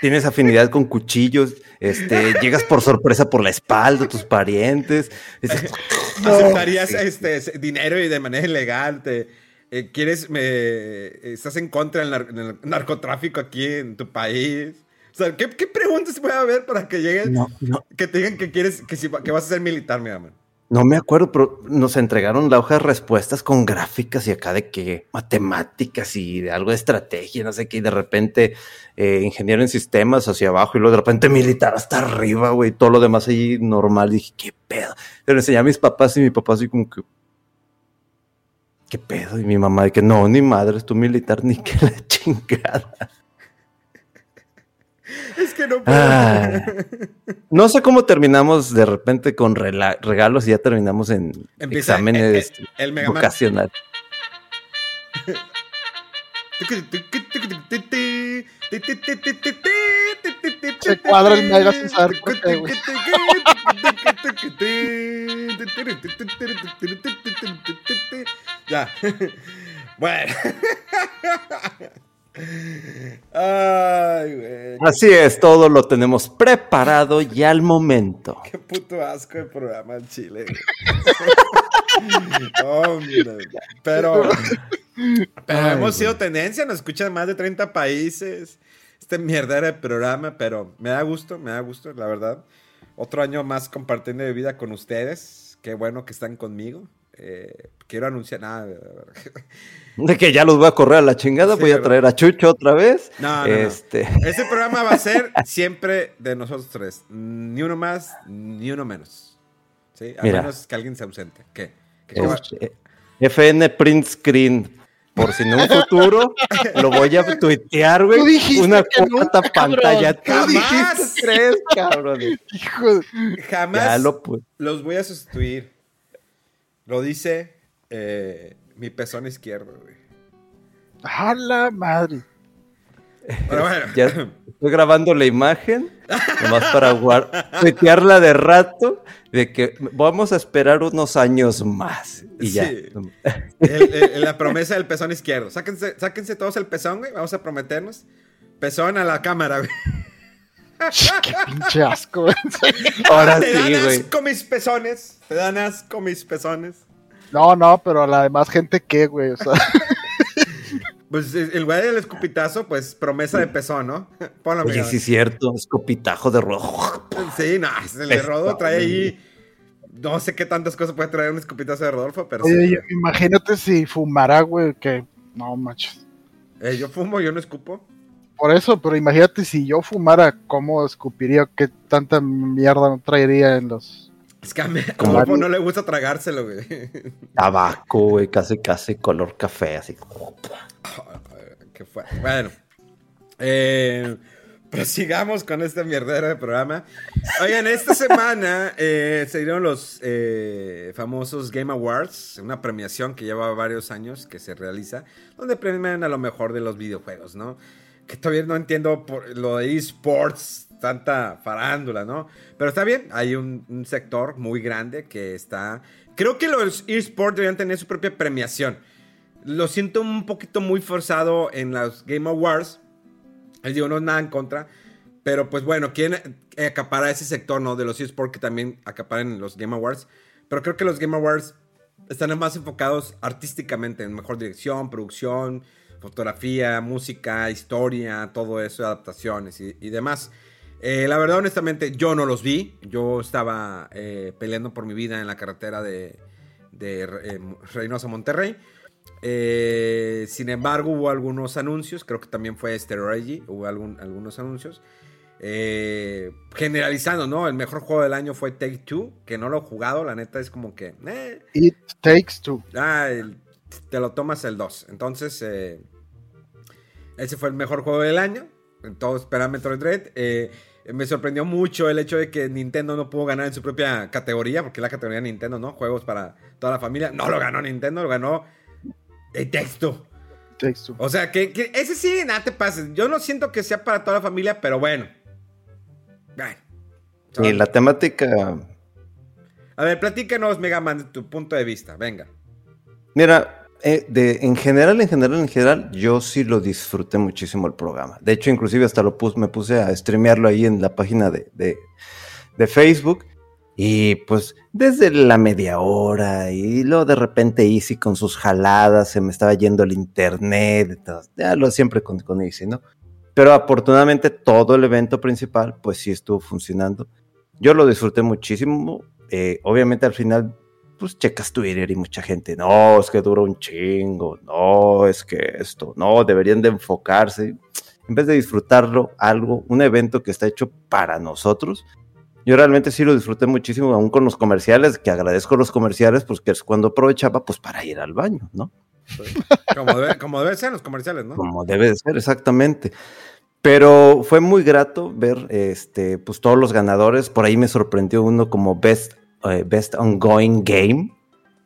Tienes afinidad con cuchillos. Este, llegas por sorpresa por la espalda, tus parientes. Aceptarías sí. este dinero y de manera ilegal, te, eh, quieres, me, estás en contra del nar- narcotráfico aquí en tu país. O sea, ¿qué, qué preguntas puede haber para que llegues, no, no, que te digan que quieres, que, si- que vas a ser militar, mi amor? No me acuerdo, pero nos entregaron la hoja de respuestas con gráficas y acá de que matemáticas y de algo de estrategia, no sé qué, y de repente eh, ingeniero en sistemas hacia abajo y luego de repente militar hasta arriba, güey, todo lo demás ahí normal. dije, ¿qué pedo? Pero enseñé a mis papás y mi papá así como que, ¿qué pedo? Y mi mamá de que no, ni madre, tu militar, ni que la chingada. Es que no puedo. Ah. No sé cómo terminamos de repente con regalos y ya terminamos en Empieza exámenes el, el, el vocacionales. Se cuadra el Mega sin saber por qué, güey. Ya. Bueno. Ay, güey. Así es, todo lo tenemos preparado y al momento. Qué puto asco de programa en Chile. pero, pero Ay, hemos güey. sido tendencia, nos escuchan más de 30 países. Este mierdera de programa, pero me da gusto, me da gusto, la verdad. Otro año más compartiendo de vida con ustedes. Qué bueno que están conmigo. Eh, quiero anunciar nada. De que ya los voy a correr a la chingada, Sí, voy a traer a Chucho otra vez. No, no, no. este, Este programa va a ser siempre de nosotros tres. Ni uno más, ni uno menos. ¿Sí? A Mira. menos que alguien se ausente. ¿Qué? ¿Qué- qué va- este, FN print screen. Por si en un futuro lo voy a tuitear, güey. Tú dijiste Una que cuarta pantalla. Tú Jamás. dijiste tres, cabrón. Hijo de... Jamás Ya lo pu- los voy a sustituir. Lo dice eh, mi pezón izquierdo, güey. ¡A la madre! Pero bueno. Ya estoy grabando la imagen, nomás para guardar, de rato, de que vamos a esperar unos años más. Y ya. Sí. El- el- la promesa del pezón izquierdo. Sáquense, sáquense todos el pezón, güey. Vamos a prometernos. Pezón a la cámara, güey. Qué pinche asco, güey. Ahora Te sí, dan güey. asco mis pezones. Te dan asco mis pezones. No, no, pero a la demás gente, ¿qué, güey? O sea, Pues el güey del escupitazo, pues promesa de pezón, ¿no? Ponlo, Oye, sí es cierto, escopitajo de rojo. Sí, no, el de Rodo trae ahí. No sé qué tantas cosas puede traer un escupitazo de Rodolfo, pero sí. yo- imagínate si fumara, güey, que... No, macho. Eh, yo fumo, yo no escupo. Por eso, pero imagínate si yo fumara, ¿cómo escupiría? ¿Qué tanta mierda traería en los... Es que a, mí- a Como- Rodolfo no le gusta tragárselo, güey. Tabaco, güey, casi, casi color café, así. Qué fue. Bueno. Eh, prosigamos con este mierdero de programa. Oigan, esta semana eh, se dieron los eh, famosos Game Awards, una premiación que lleva varios años que se realiza, donde premian a lo mejor de los videojuegos, ¿no? Que todavía no entiendo lo de esports, tanta farándula, ¿no? Pero está bien, hay un, un sector muy grande que está... Creo que los esports deberían tener su propia premiación lo siento un poquito muy forzado en los Game Awards. Les digo, no es nada en contra. Pero pues bueno, quieren acaparar ese sector, ¿no? De los eSports que también acaparan los Game Awards. Pero creo que los Game Awards están más enfocados artísticamente, en mejor dirección, producción, fotografía, música, historia, todo eso, adaptaciones y, y demás. Eh, la verdad, honestamente, yo no los vi. Yo estaba eh, peleando por mi vida en la carretera de, de eh, Reynosa, Monterrey. Eh, sin embargo, hubo algunos anuncios. Creo que también fue Steroidy. Hubo algún- algunos anuncios. Generalizando, ¿no? El mejor juego del año fue Take Two. Que no lo he jugado. La neta es como que. It takes two. ah, el- te lo tomas el 2. Entonces, eh, ese fue el mejor juego del año. Todos esperan Metroid Dread. Eh, me sorprendió mucho el hecho de que Nintendo no pudo ganar en su propia categoría, porque es la categoría de Nintendo, ¿no? Juegos para toda la familia. No lo ganó Nintendo, lo ganó el texto. Takes two. O sea, que, que ese sí, nada te pases. Yo no siento que sea para toda la familia, pero bueno. Bueno. Y la temática, A ver, platícanos, Mega Man, de tu punto de vista. Venga. mira, eh, en general, en general, en general, yo sí lo disfruté muchísimo el programa. De hecho, inclusive hasta lo pus- me puse a streamearlo ahí en la página de, de- de Facebook. Y pues desde la media hora y luego de repente Easy con sus jaladas, se me estaba yendo el internet, entonces, ya lo siempre con, con Easy, ¿no? Pero afortunadamente todo el evento principal pues sí estuvo funcionando. Yo lo disfruté muchísimo. eh, obviamente al final pues checas Twitter y mucha gente, no, es que dura un chingo, no, es que esto, no, deberían de enfocarse. En vez de disfrutarlo, algo, un evento que está hecho para nosotros, yo realmente sí lo disfruté muchísimo, aún con los comerciales, que agradezco los comerciales, pues que es cuando aprovechaba, pues para ir al baño, ¿no? Como debe, como debe ser los comerciales, ¿no? Como debe de ser, exactamente. Pero fue muy grato ver este, pues, todos los ganadores. Por ahí me sorprendió uno como Best, eh, Best Ongoing Game,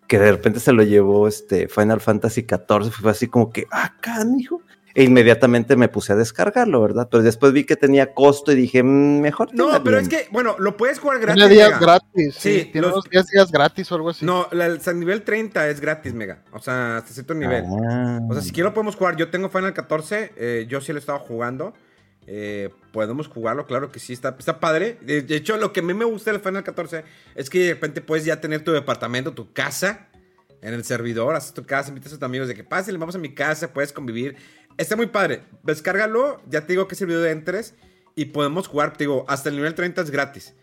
que de repente se lo llevó este, Final Fantasy XIV. Fue así como que, ah, canijo. E inmediatamente me puse a descargarlo, ¿verdad? Pero después vi que tenía costo y dije, "Mm, mejor. No, pero bien". es que, bueno, lo puedes jugar gratis. Tiene días Mega. gratis. Sí, Sí, tiene los- unos 10 días gratis o algo así. No, la, el nivel 30 es gratis, Mega. O sea, hasta cierto nivel. Ah. O sea, si quiero podemos jugar. Yo tengo Final 14, eh, yo sí lo he estado jugando. Eh, podemos jugarlo, claro que sí, está, está padre. De, hecho, lo que a mí me gusta del Final 14 es que de repente puedes ya tener tu departamento, tu casa en el servidor, haces tu casa, invitas a tus amigos de que pasen, vamos a mi casa, puedes convivir. Está muy padre. Descárgalo, ya te digo que servidor entres y podemos jugar, te digo, hasta el nivel 30 es gratis.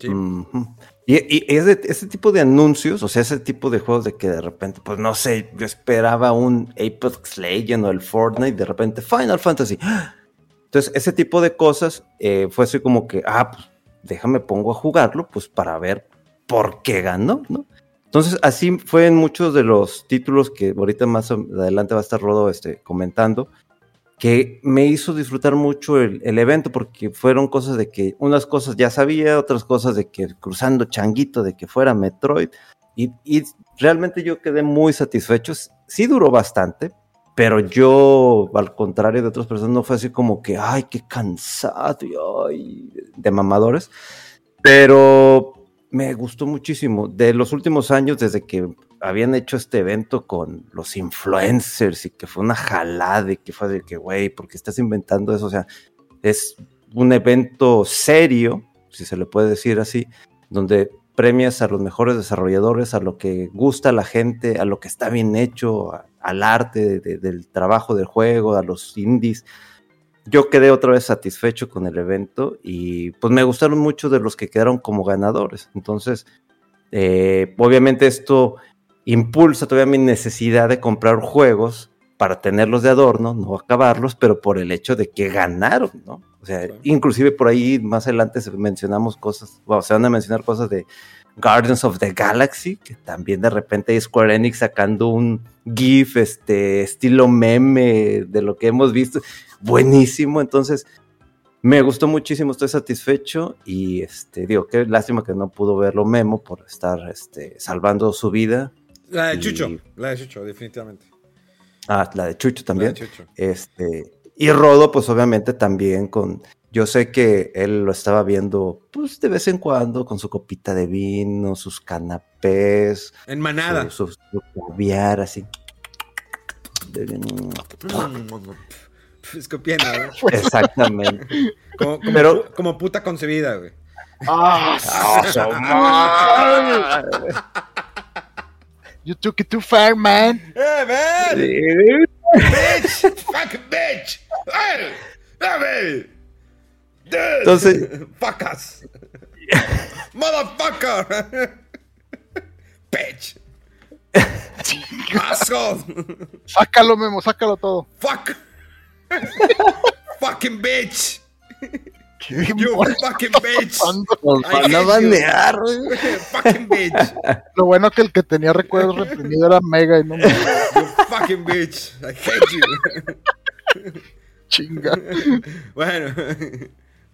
Sí. Ujú. Y, y ese, ese tipo de anuncios, o sea, ese tipo de juegos de que de repente, pues no sé, yo esperaba un Apex Legends o el Fortnite, de repente Final Fantasy. Entonces, ese tipo de cosas eh, fue así como que, ah, pues déjame pongo a jugarlo, pues para ver por qué ganó, ¿no? Entonces, así fue en muchos de los títulos que ahorita más adelante va a estar Rodo este, comentando, que me hizo disfrutar mucho el, evento porque fueron cosas de que unas cosas ya sabía, otras cosas de que cruzando changuito, de que fuera Metroid. Y, y realmente yo quedé muy satisfecho. Sí duró bastante, pero yo, al contrario de otras personas, no fue así como que, ay, qué cansado, ay, de mamadores, pero me gustó muchísimo. De los últimos años, desde que habían hecho este evento con los influencers y que fue una jalada y que fue de que, güey, ¿por qué estás inventando eso? O sea, es un evento serio, si se le puede decir así, donde premias a los mejores desarrolladores, a lo que gusta a la gente, a lo que está bien hecho, al arte del trabajo del juego, a los indies. Yo quedé otra vez satisfecho con el evento y pues me gustaron mucho de los que quedaron como ganadores. Entonces, eh, obviamente esto impulsa todavía mi necesidad de comprar juegos para tenerlos de adorno, no acabarlos, pero por el hecho de que ganaron, ¿no? O sea, inclusive por ahí más adelante mencionamos cosas, bueno, se van a mencionar cosas de Guardians of the Galaxy, que también de repente hay Square Enix sacando un GIF, este, estilo meme de lo que hemos visto, buenísimo, entonces me gustó muchísimo, estoy satisfecho y este, digo, qué lástima que no pudo verlo Memo por estar este, salvando su vida. La de Chucho, la de Chucho, definitivamente. Ah, la de Chucho también. Este, y Rodo, pues obviamente también con. Yo sé que él lo estaba viendo, pues de vez en cuando, con su copita de vino, sus canapés. En manada. Su, caviar, así. Escopiendo, ¿no? Exactamente. Como, Pero, como puta concebida, güey. ¡Ah! You took it too far, man. Hey, man. bitch. Fuck bitch. Hey, hey, Dude. Entonces. Fuck us. Motherfucker. bitch. Asshole. Sácalo, Memo, sácalo todo. Fuck. Fucking bitch. You fucking bitch. van a banear. fucking bitch. Lo bueno que el que tenía recuerdos reprimidos era Mega y no me. You fucking bitch. I hate you. Chinga. Bueno.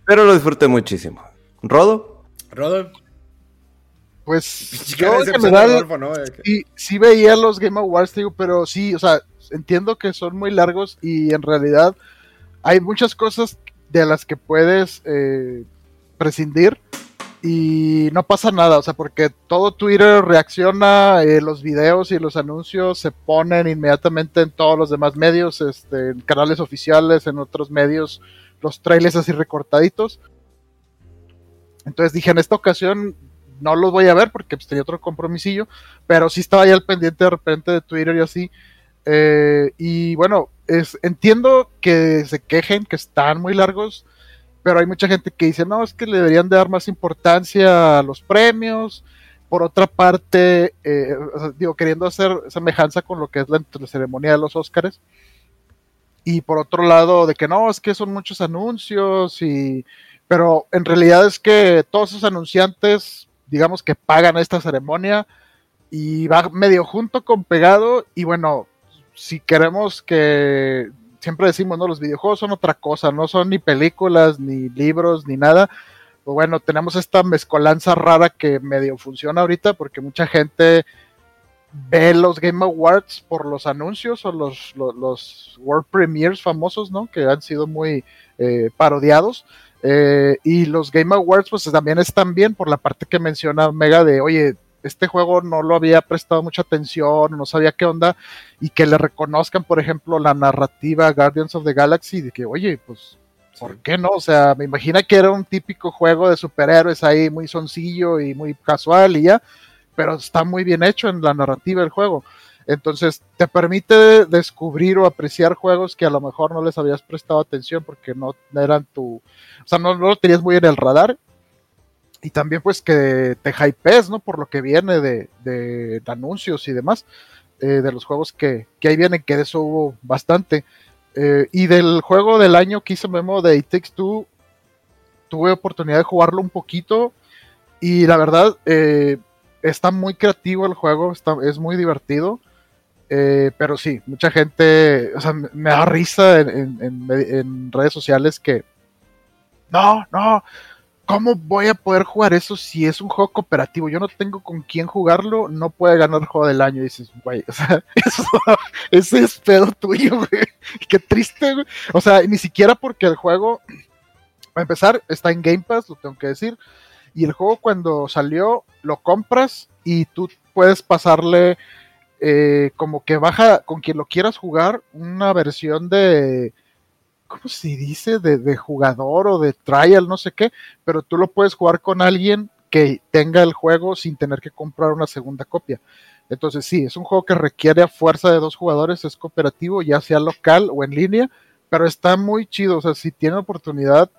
Pero lo disfruté muchísimo. ¿Rodo? ¿Rodo? Pues yo en general sí, sí, veía los Game Awards, digo, pero sí, o sea, entiendo que son muy largos y en realidad hay muchas cosas de las que puedes eh, prescindir y no pasa nada, o sea, porque todo Twitter reacciona, eh, los videos y los anuncios se ponen inmediatamente en todos los demás medios, este, en canales oficiales, en otros medios, los trailers así recortaditos. Entonces dije, en esta ocasión no los voy a ver porque pues, tenía otro compromisillo, pero sí estaba ya al pendiente de repente de Twitter y así. Eh, y bueno, es, entiendo que se quejen, que están muy largos, pero hay mucha gente que dice, no, es que le deberían de dar más importancia a los premios. Por otra parte, eh, digo, queriendo hacer semejanza con lo que es la, ceremonia de los Óscares. Y por otro lado, de que no, es que son muchos anuncios y... Pero en realidad es que todos esos anunciantes, digamos que pagan esta ceremonia y va medio junto con pegado y bueno, si queremos que siempre decimos, no, los videojuegos son otra cosa, no son ni películas, ni libros, ni nada. Pues bueno, tenemos esta mezcolanza rara que medio funciona ahorita porque mucha gente ve los Game Awards por los anuncios o los, los, World Premiers famosos, ¿no? Que han sido muy eh, parodiados. Eh, y los Game Awards, pues también están bien por la parte que menciona Mega de, oye, este juego no lo había prestado mucha atención, no sabía qué onda, y que le reconozcan, por ejemplo, la narrativa Guardians of the Galaxy, de que, oye, pues, ¿por qué no? O sea, me imagina que era un típico juego de superhéroes ahí, muy soncillo y muy casual y ya, pero está muy bien hecho en la narrativa del juego. Entonces, te permite descubrir o apreciar juegos que a lo mejor no les habías prestado atención porque no eran tu. O sea, no, no lo tenías muy en el radar y también pues que te hypees, ¿no? Por lo que viene de, de, anuncios y demás, eh, de los juegos que, que, ahí vienen, que de eso hubo bastante. Eh, y del juego del año que hice Memo de It Takes Two, tuve oportunidad de jugarlo un poquito y la verdad eh, está muy creativo el juego, está, es muy divertido. pero sí, mucha gente, o sea, me da risa en, redes sociales que no, no, ¿cómo voy a poder jugar eso si es un juego cooperativo? Yo no tengo con quién jugarlo, no puede ganar el juego del año. Dices, güey, o sea, eso, ese es pedo tuyo, güey. Qué triste, güey. O sea, ni siquiera porque el juego, para empezar, está en Game Pass, lo tengo que decir. Y el juego cuando salió, lo compras y tú puedes pasarle eh, como que baja con quien lo quieras jugar una versión de ¿cómo se dice? De, jugador o de trial, no sé qué, pero tú lo puedes jugar con alguien que tenga el juego sin tener que comprar una segunda copia. Entonces sí, es un juego que requiere a fuerza de dos jugadores, es cooperativo, ya sea local o en línea, pero está muy chido, o sea, si tienen oportunidad,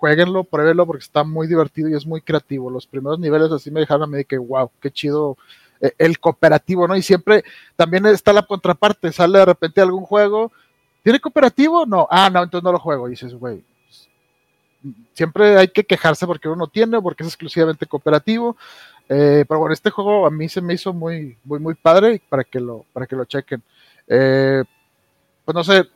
jueguenlo, pruébenlo porque está muy divertido y es muy creativo. Los primeros niveles así me dejaron a mí de que, wow, qué chido eh, el cooperativo, ¿no? Y siempre también está la contraparte, sale de repente algún juego ¿Tiene cooperativo? No. Ah, no, entonces no lo juego. Y dices, güey, siempre hay que quejarse porque uno tiene, porque es exclusivamente cooperativo. Eh, pero bueno, este juego a mí se me hizo muy, muy, muy padre para que lo, para que lo chequen. Eh, pues no sé,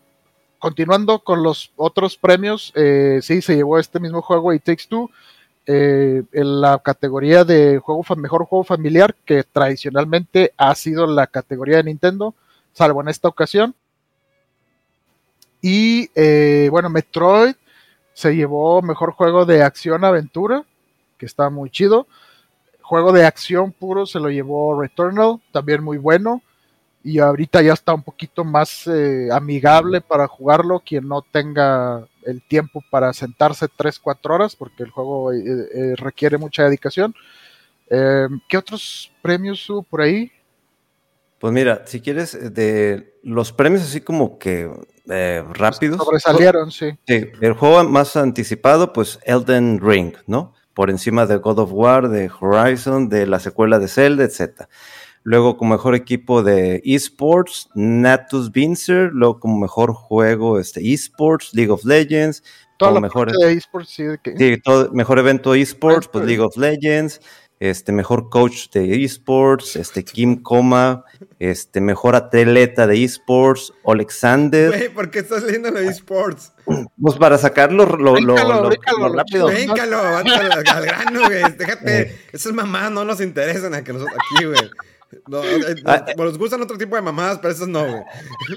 continuando con los otros premios, eh, sí, se llevó este mismo juego y Takes Two en la categoría de juego mejor juego familiar, que tradicionalmente ha sido la categoría de Nintendo, salvo en esta ocasión. Y eh, bueno, Metroid se llevó mejor juego de acción-aventura, que está muy chido. Juego de acción puro se lo llevó Returnal, también muy bueno. Y ahorita ya está un poquito más eh, amigable para jugarlo, quien no tenga el tiempo para sentarse 3-4 horas, porque el juego eh, requiere mucha dedicación. ¿Qué otros premios hubo por ahí? Pues mira, si quieres, de los premios así como que eh, rápidos. Sobresalieron, sí. Sí, el juego más anticipado, pues Elden Ring, ¿no? Por encima de God of War, de Horizon, de la secuela de Zelda, etc. Luego, como mejor equipo de esports, Natus Vincer. Luego, como mejor juego, este, esports, League of Legends. Todo mejor, de esports, sí, sí todo, mejor evento esports, pues League of Legends este mejor coach de esports, este Kim Coma, este mejor atleta de esports, Alexander. Güey, ¿por qué estás leyendo lo de esports? Pues para sacarlo lo, lo, lo, rápido. Véncalo, al, al grano, güey. Déjate, eh. esas mamadas no nos interesan a que nosotros aquí, güey. No, eh, nos, ah, eh. nos, gustan otro tipo de mamadas, pero esas no, güey.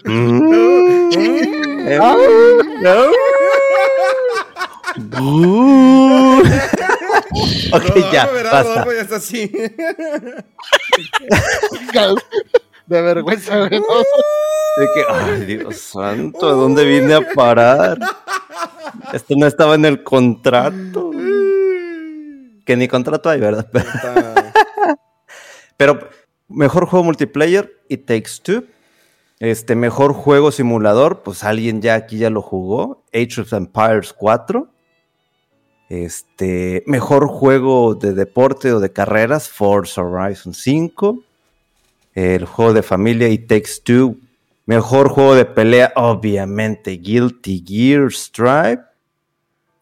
Mm. no. no. ok, ya, basta. ya está así. de vergüenza, güey. De que, ay, Dios santo, ¿de dónde vine a parar? Esto no estaba en el contrato. Que ni contrato hay, ¿verdad? Pero mejor juego multiplayer, It Takes Two. Este, mejor juego simulador, pues alguien ya aquí ya lo jugó. Age of Empires 4. Este, mejor juego de deporte o de carreras, Forza Horizon 5. El juego de familia, It Takes Two. Mejor juego de pelea, obviamente, Guilty Gear Stripe.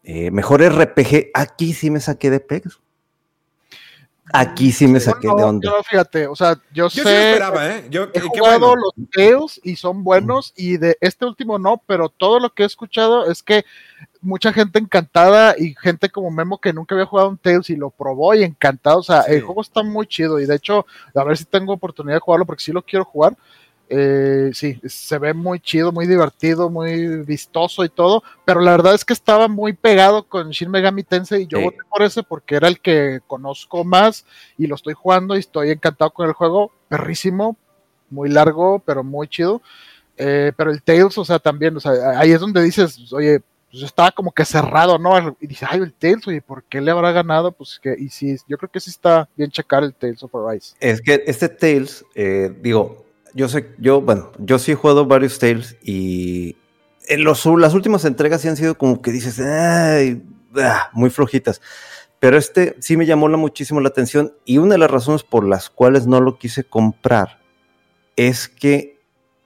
Eh, mejor RPG, aquí sí me saqué de pegs. Aquí sí me saqué de onda. Yo, fíjate, o sea, yo, sé. esperaba, ¿eh? Yo, he jugado los Tales y son buenos, y de este último no, pero todo lo que he escuchado es que mucha gente encantada y gente como Memo que nunca había jugado un Tales y lo probó y encantado. O sea, el juego está muy chido, y de hecho, a ver si tengo oportunidad de jugarlo porque sí lo quiero jugar. Eh, sí, se ve muy chido, muy divertido, muy vistoso y todo, pero la verdad es que estaba muy pegado con Shin Megami Tensei y yo voté por ese porque era el que conozco más y lo estoy jugando y estoy encantado con el juego, perrísimo, muy largo, pero muy chido. Eh, pero el Tales, o sea, también, o sea, ahí es donde dices, oye, pues estaba como que cerrado, ¿no? Y dice, ay, el Tales, oye, ¿por qué le habrá ganado? Pues que, y sí, yo creo que sí está bien checar el Tales of Arise. Es que este Tales, eh, digo, yo sé, yo, bueno, yo sí he jugado varios Tales y en los, las últimas entregas sí han sido como que dices, ah, muy flojitas. Pero este sí me llamó muchísimo la atención y una de las razones por las cuales no lo quise comprar es que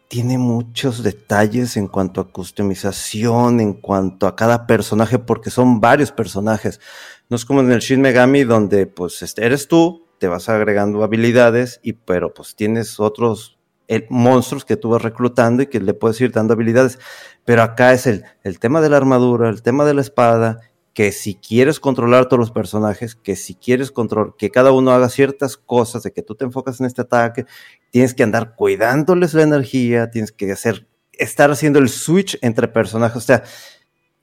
tiene muchos detalles en cuanto a customización, en cuanto a cada personaje, porque son varios personajes. No es como en el Shin Megami donde pues este, eres tú, te vas agregando habilidades y pero pues tienes otros monstruos que tú vas reclutando y que le puedes ir dando habilidades. Pero acá es el, el tema de la armadura, el tema de la espada que si quieres controlar todos los personajes, que si quieres controlar, que cada uno haga ciertas cosas, de que tú te enfocas en este ataque, tienes que andar cuidándoles la energía, tienes que hacer, estar haciendo el switch entre personajes, o sea,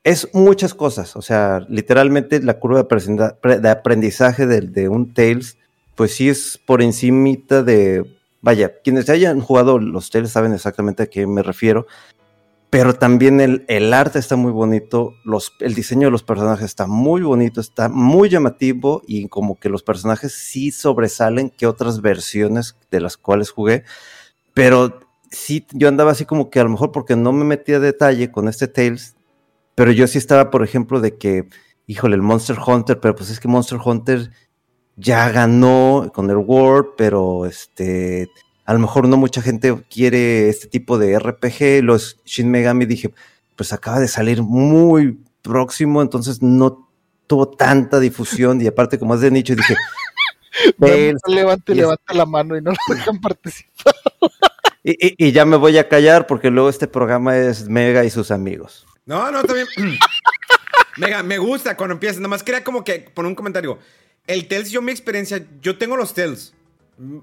es muchas cosas, o sea, literalmente la curva de aprendizaje de, de un Tales, pues sí es por encimita de, vaya, quienes hayan jugado los Tales saben exactamente a qué me refiero, pero también el, arte está muy bonito, el diseño de los personajes está muy bonito, está muy llamativo y como que los personajes sí sobresalen que otras versiones de las cuales jugué, pero sí, yo andaba así como que a lo mejor porque no me metía detalle con este Tales, pero yo sí estaba, por ejemplo, de que, híjole, el Monster Hunter, pero pues es que Monster Hunter ya ganó con el World, pero este a lo mejor no mucha gente quiere este tipo de RPG. Los Shin Megami dije, pues acaba de salir muy próximo, entonces no tuvo tanta difusión y aparte como es de nicho dije, levante, levante la mano y no lo dejan participar. Y, ya me voy a callar porque luego este programa es Mega y sus amigos. No, no, también. Mega, me gusta cuando empiezas. Nomás quería como que poner un comentario. El Tales, yo mi experiencia, yo tengo los Tales.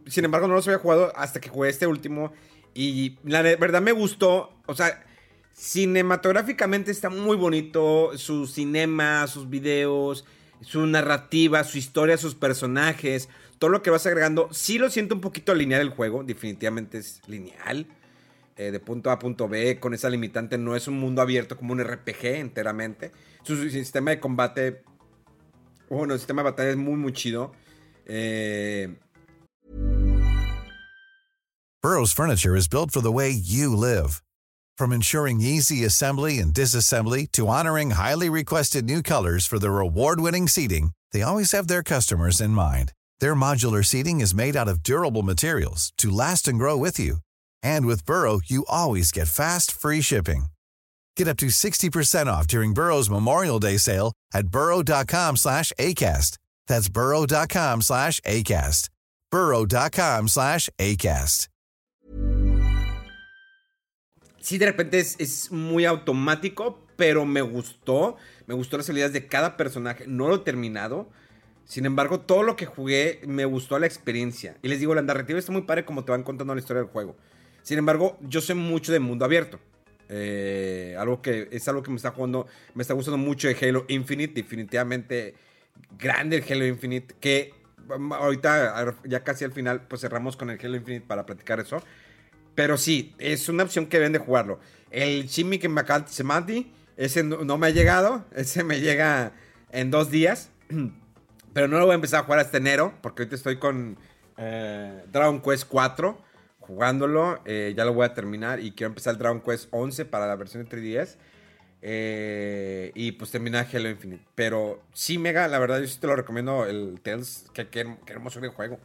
Sin embargo, no los había jugado hasta que jugué este último. Y la verdad me gustó. O sea, cinematográficamente está muy bonito. Su cinema, sus videos, su narrativa, su historia, sus personajes. Todo lo que vas agregando. Sí lo siento un poquito lineal el juego. Definitivamente es lineal. Eh, de punto A a punto B. Con esa limitante. No es un mundo abierto como un RPG enteramente. Su, sistema de combate. Bueno, el sistema de batalla es muy, muy chido. Eh, Burroughs Furniture is built for the way you live. From ensuring easy assembly and disassembly to honoring highly requested new colors for their award-winning seating, they always have their customers in mind. Their modular seating is made out of durable materials to last and grow with you. And with Burrow, you always get fast, free shipping. Get up to 60% off during Burrow's Memorial Day sale at burrow.com slash ACAST. That's burrow.com slash ACAST. burrow.com slash ACAST. sí, de repente es, muy automático, pero me gustó. Me gustó las habilidades de cada personaje. No lo he terminado. Sin embargo, todo lo que jugué me gustó la experiencia. Y les digo, la narrativa está muy padre como te van contando la historia del juego. Sin embargo, yo sé mucho de mundo abierto. Eh, algo que es algo que me está jugando, me está gustando mucho de Halo Infinite. Definitivamente grande el Halo Infinite. Que ahorita, ya casi al final, pues cerramos con el Halo Infinite para platicar eso. Pero sí, es una opción que deben de jugarlo. El Shimi que me Semati, ese no, me ha llegado. Ese me llega en dos días. Pero no lo voy a empezar a jugar hasta enero. Porque ahorita estoy con eh, Dragon Quest 4 jugándolo. Eh, ya lo voy a terminar. Y quiero empezar el Dragon Quest 11 para la versión de 3DS. Eh, y pues terminar Halo Infinite. Pero sí, Mega, la verdad, yo sí te lo recomiendo. El Tales, que, que, que hermoso el juego.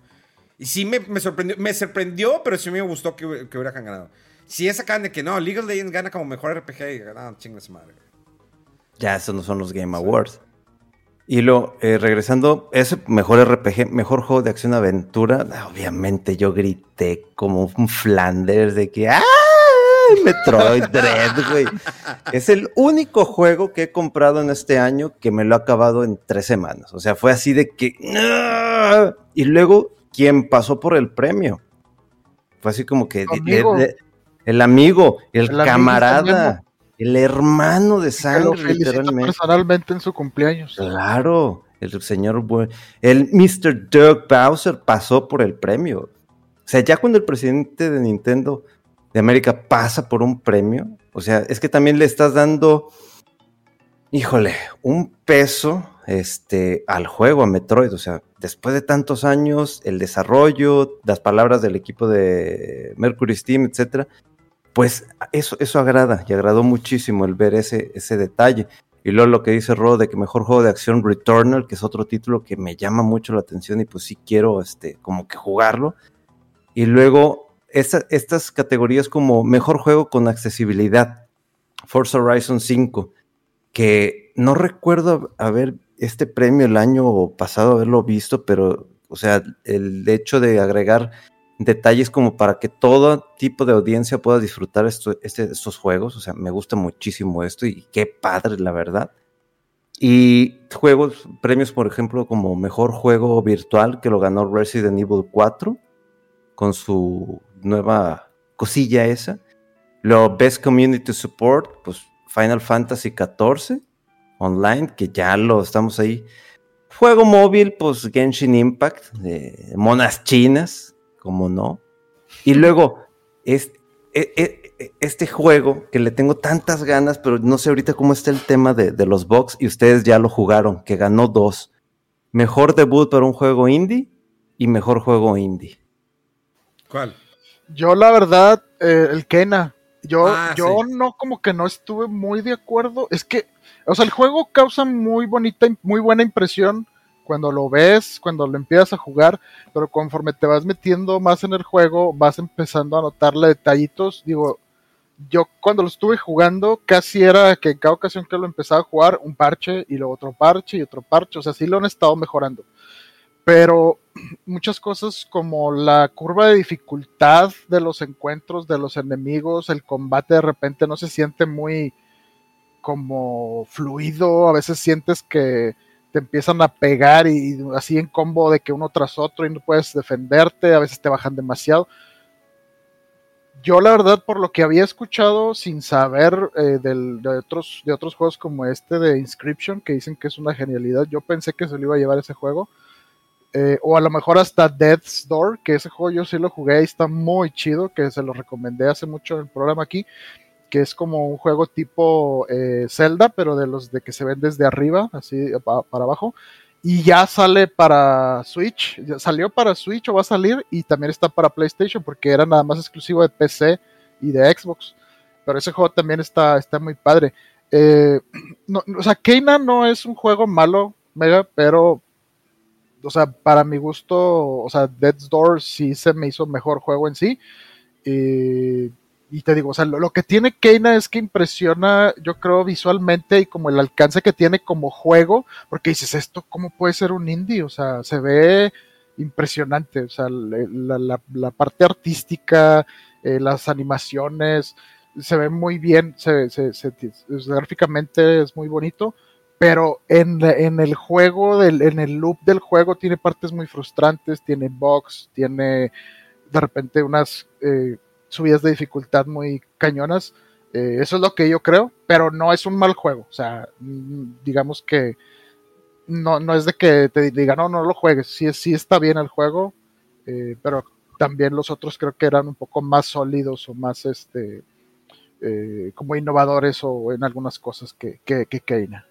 Y sí me, sorprendió, me sorprendió, pero sí me gustó que, que hubieran ganado. Si es acá de que no, League of Legends gana como mejor RPG y ganaron chingas madre. Ya, esos no son los Game Awards. Y lo, eh, regresando, ese mejor RPG, mejor juego de acción aventura, obviamente yo grité como un Flanders de que ¡Ah! Metroid Dread, güey. Es el único juego que he comprado en este año que me lo ha acabado en tres semanas. O sea, fue así de que. Y luego quien pasó por el premio. Fue así como que el amigo, el, camarada, el hermano de sangre, literalmente. Personalmente en su cumpleaños. Claro, el señor, el Mr. Doug Bowser pasó por el premio. O sea, ya cuando el presidente de Nintendo de América pasa por un premio, o sea, es que también le estás dando, híjole, un peso este, al juego, a Metroid. O sea, después de tantos años, el desarrollo, las palabras del equipo de Mercury Steam, etcétera, pues eso, eso agrada y agradó muchísimo el ver ese, ese detalle. Y luego lo que dice Ro de que mejor juego de acción Returnal, que es otro título que me llama mucho la atención y pues sí quiero este, como que jugarlo. Y luego estas categorías como mejor juego con accesibilidad, Forza Horizon 5, que no recuerdo haber este premio el año pasado haberlo visto, pero, o sea, el hecho de agregar detalles como para que todo tipo de audiencia pueda disfrutar este, estos juegos, o sea, me gusta muchísimo esto y qué padre, la verdad. Y juegos, premios, por ejemplo, como mejor juego virtual, que lo ganó Resident Evil 4, con su nueva cosilla esa. Lo Best Community Support, pues Final Fantasy XIV online, que ya lo estamos ahí. Juego móvil, pues Genshin Impact, de monas chinas, como no. Y luego, este, este juego que le tengo tantas ganas, pero no sé ahorita cómo está el tema de, de los box y ustedes ya lo jugaron, que ganó dos. Mejor debut para un juego indie y mejor juego indie. ¿Cuál? Yo la verdad, eh, el Kena. Yo, ah, yo no como que no estuve muy de acuerdo. Es que, o sea, el juego causa muy bonita, muy buena impresión cuando lo ves, cuando lo empiezas a jugar, pero conforme te vas metiendo más en el juego, vas empezando a notarle detallitos. Digo, yo cuando lo estuve jugando, casi era que en cada ocasión que lo empezaba a jugar, un parche y luego otro parche y otro parche. O sea, sí lo han estado mejorando. Pero muchas cosas como la curva de dificultad de los encuentros de los enemigos, el combate de repente no se siente muy como fluido, a veces sientes que te empiezan a pegar y, así en combo de que uno tras otro y no puedes defenderte, a veces te bajan demasiado. Yo la verdad por lo que había escuchado sin saber eh, de, otros, de otros juegos como este de Inscription, que dicen que es una genialidad, yo pensé que se lo iba a llevar ese juego. Eh, o a lo mejor hasta Death's Door, que ese juego yo sí lo jugué y está muy chido, que se lo recomendé hace mucho en el programa aquí que es como un juego tipo eh, Zelda, pero de los de que se ven desde arriba, así para abajo. Y ya sale para Switch, ya salió para Switch o va a salir y también está para PlayStation porque era nada más exclusivo de PC y de Xbox. Pero ese juego también está, está muy padre. Eh, o sea, Keina no es un juego malo, mega, pero, o sea, para mi gusto, o sea, Dead's Door sí se me hizo mejor juego en sí. Y te digo, o sea, lo, que tiene Keina es que impresiona, yo creo, visualmente y como el alcance que tiene como juego, porque dices, esto, ¿cómo puede ser un indie? O sea, se ve impresionante, o sea, la, parte artística, eh, las animaciones, se ve muy bien, se, se, gráficamente es muy bonito, pero en, en el juego, del, en el loop del juego tiene partes muy frustrantes, tiene bugs, tiene de repente unas... Eh, subidas de dificultad muy cañonas. Eh, eso es lo que yo creo, pero no es un mal juego. O sea, mm, digamos que no, no es de que te diga, no, no lo juegues. Sí, sí está bien el juego, eh, pero también los otros creo que eran un poco más sólidos o más este eh, como innovadores o en algunas cosas que, que, Keina.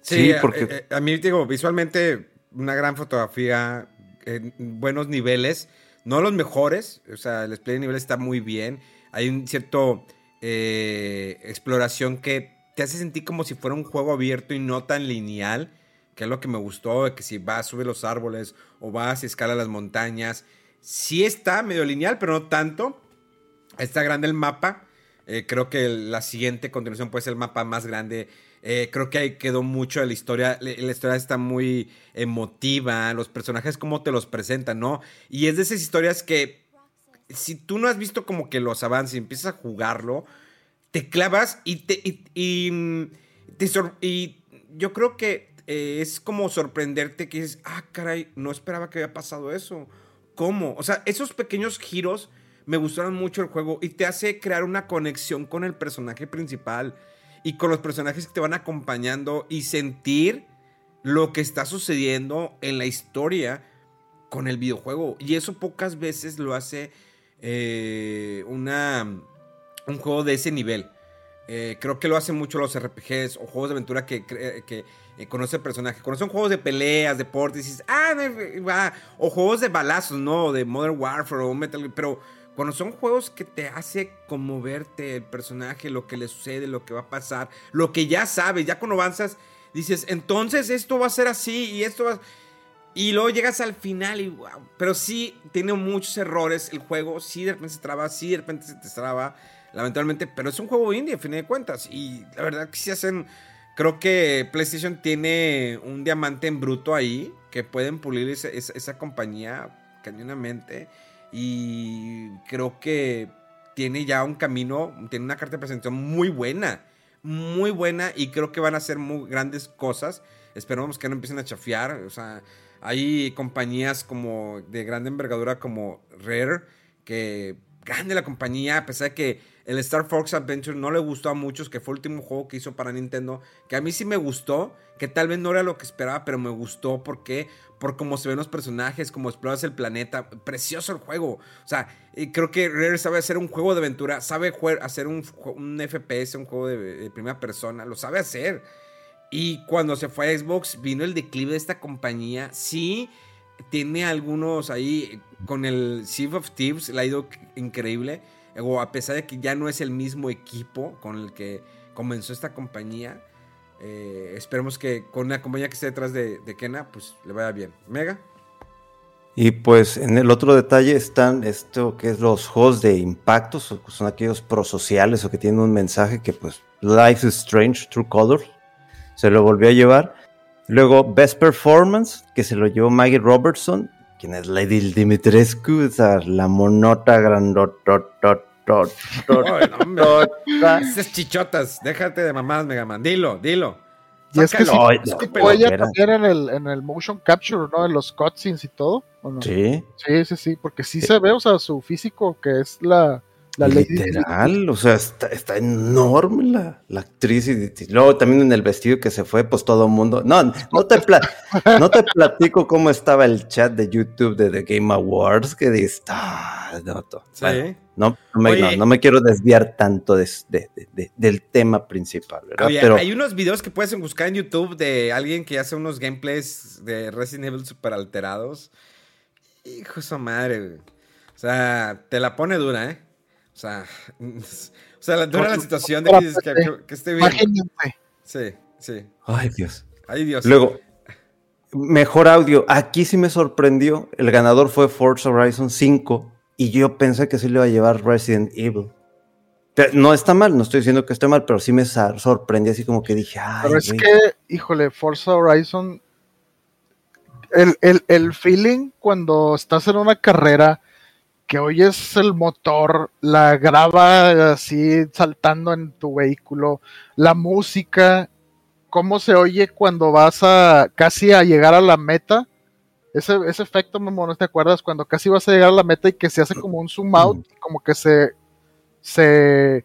Sí, porque a, mí digo, visualmente una gran fotografía, en buenos niveles no los mejores, o sea, el display de nivel está muy bien. Hay un cierto eh, exploración que te hace sentir como si fuera un juego abierto y no tan lineal, que es lo que me gustó, que si vas, sube los árboles o vas y escala las montañas. Sí está medio lineal, pero no tanto. Está grande el mapa. Eh, creo que la siguiente continuación puede ser el mapa más grande eh, creo que ahí quedó mucho de la historia. La, historia está muy emotiva. Los personajes, como te los presentan, ¿no? Y es de esas historias que, si tú no has visto como que los avances y empiezas a jugarlo, te clavas y te. Y, y, yo creo que eh, es como sorprenderte que dices, ah, caray, no esperaba que había pasado eso. ¿Cómo? O sea, esos pequeños giros me gustaron mucho el juego y te hace crear una conexión con el personaje principal y con los personajes que te van acompañando y sentir lo que está sucediendo en la historia con el videojuego. Y eso pocas veces lo hace eh, una, un juego de ese nivel. Eh, creo que lo hacen mucho los RPGs o juegos de aventura que, que eh, conoce el personaje. Son juegos de peleas, deportes, dices, ah, va. O juegos de balazos, ¿no? De Modern Warfare o Metal. Pero cuando son juegos que te hace conmoverte el personaje, lo que le sucede, lo que va a pasar, lo que ya sabes, ya cuando avanzas, dices, entonces esto va a ser así y esto va... Y luego llegas al final y wow. Pero sí, tiene muchos errores el juego. Sí, de repente se traba, sí, de repente se te traba, lamentablemente. Pero es un juego indie, a fin de cuentas. Y la verdad que sí hacen... Creo que PlayStation tiene un diamante en bruto ahí, que pueden pulir esa, esa compañía cañonamente. Y creo que tiene ya un camino, tiene una carta de presentación muy buena. muy buena y creo que van a hacer muy grandes cosas. Esperamos que no empiecen a chafiar. O sea, hay compañías como de grande envergadura como Rare, que grande la compañía, a pesar de que el Star Fox Adventure no le gustó a muchos, que fue el último juego que hizo para Nintendo, que a mí sí me gustó, que tal vez no era lo que esperaba, pero me gustó porque por cómo se ven los personajes, cómo exploras el planeta, precioso el juego. O sea, creo que Rare sabe hacer un juego de aventura, sabe hacer un, FPS, un juego de primera persona, lo sabe hacer. Y cuando se fue a Xbox, vino el declive de esta compañía. Sí, tiene algunos ahí con el Sea of Thieves, le ha ido increíble. O a pesar de que ya no es el mismo equipo con el que comenzó esta compañía. Eh, esperemos que con la compañía que esté detrás de, de, Kena, pues le vaya bien. Mega. Y pues en el otro detalle están esto que es los juegos de impacto, son aquellos prosociales o que tienen un mensaje que pues Life is Strange, True Colors, se lo volvió a llevar. Luego Best Performance, que se lo llevó Maggie Robertson, quien es Lady Dimitrescu, o sea, la monota grandota. Esas chichotas, déjate de mamás, Megaman. Dilo, dilo. Y es que sí, no, ella también en el, en el motion capture, ¿no? En los cutscenes y todo. Sí. Sí, sí, sí, porque sí se ve, o sea, su físico, que es la, Literal, o sea, está, enorme la, la actriz. Y, luego también en el vestido que se fue, pues todo el mundo. No, no te, no te platico cómo estaba el chat de YouTube de The Game Awards, que dice, ah, no, no, me, quiero desviar tanto de, del tema principal, ¿verdad? Pero, hay unos videos que puedes buscar en YouTube de alguien que hace unos gameplays de Resident Evil super alterados. Hijo de madre, O sea, te la pone dura, ¿eh? O sea, o sea la, dura la situación de que dices que, esté bien. Sí, sí. Ay, Dios. Ay, Dios. Luego, mejor audio. Aquí sí me sorprendió. El ganador fue Forza Horizon 5 y yo pensé que sí le iba a llevar Resident Evil. No está mal, no estoy diciendo que esté mal, pero sí me sorprendió así como que dije, ay. Pero es que, híjole, Forza Horizon, el, el, el feeling cuando estás en una carrera que oyes el motor, la grava así saltando en tu vehículo, la música, cómo se oye cuando vas a casi a llegar a la meta. Ese, ese efecto, ¿no te acuerdas? Cuando casi vas a llegar a la meta y que se hace como un zoom out, como que se, se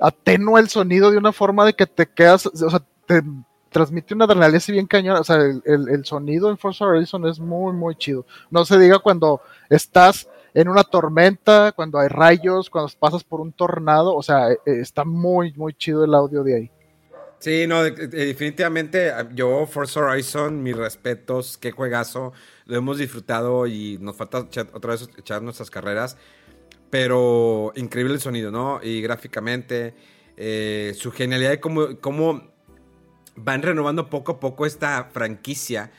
atenúa el sonido de una forma de que te quedas, o sea, te transmite una adrenalina así bien cañón. O sea, el, el sonido en Forza Horizon es muy, muy chido. No se diga cuando estás en una tormenta, cuando hay rayos, cuando pasas por un tornado, o sea, eh, eh, está muy, muy chido el audio de ahí. Sí, no, definitivamente ah, yo, Forza Horizon, mis respetos, qué juegazo, lo hemos disfrutado y nos falta otra vez echar nuestras carreras, pero increíble el sonido, ¿no? Y gráficamente, eh, su genialidad de cómo, cómo van renovando poco a poco esta franquicia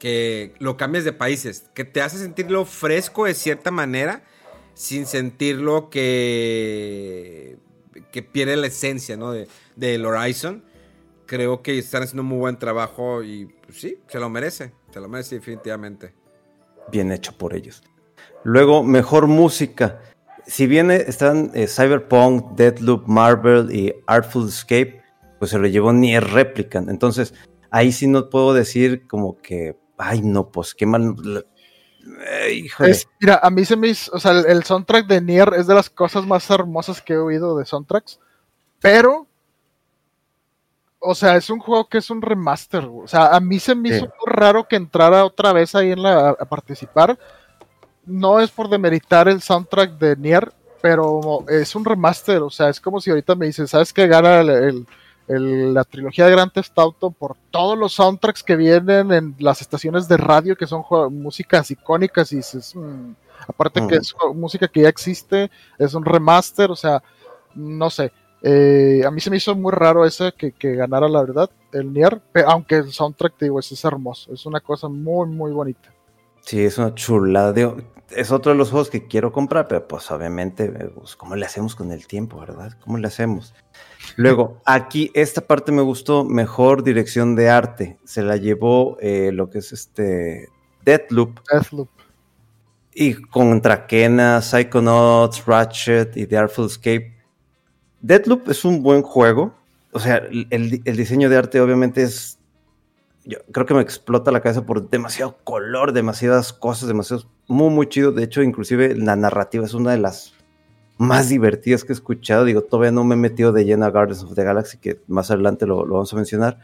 que lo cambies de países, que te hace sentirlo fresco de cierta manera, sin sentirlo que, que pierde la esencia ¿no? de, del Horizon. Creo que están haciendo un muy buen trabajo y pues, sí, se lo merece, se lo merece definitivamente. Bien hecho por ellos. Luego, mejor música. Si bien están eh, Cyberpunk, Deadloop, Marvel y Artful Escape, pues se lo llevó Nier Replicant. Entonces, ahí sí no puedo decir como que Ay, no, pues qué mal. mira, a mí se me hizo, o sea, el, soundtrack de Nier es de las cosas más hermosas que he oído de soundtracks, pero, o sea, es un juego que es un remaster, o sea, a mí se me hizo muy raro que entrara otra vez ahí en la, a participar. No es por demeritar el soundtrack de Nier, pero es un remaster, o sea, es como si ahorita me dices, ¿sabes qué gana el la trilogía de Grand Theft Auto por todos los soundtracks que vienen en las estaciones de radio que son músicas icónicas y es, aparte que es música que ya existe, es un remaster, o sea, no sé. Eh, a mí se me hizo muy raro ese que, ganara la verdad, el Nier, aunque el soundtrack, te digo, es, hermoso, es una cosa muy, muy bonita. Sí, es una chulada. es otro de los juegos que quiero comprar, pero pues obviamente, pues, ¿cómo le hacemos con el tiempo, verdad? ¿Cómo le hacemos? Luego, aquí esta parte me gustó, mejor dirección de arte. Se la llevó eh, lo que es este Deathloop. Deathloop. Y contra Kena, Psychonauts, Ratchet y The Artful Escape. Deathloop es un buen juego. o sea, el, el diseño de arte obviamente es yo creo que me explota la cabeza por demasiado color, demasiadas cosas, demasiado, muy, muy chido. De hecho, inclusive la narrativa es una de las más divertidas que he escuchado. Digo, todavía no me he metido de lleno a Guardians of the Galaxy, que más adelante lo, vamos a mencionar.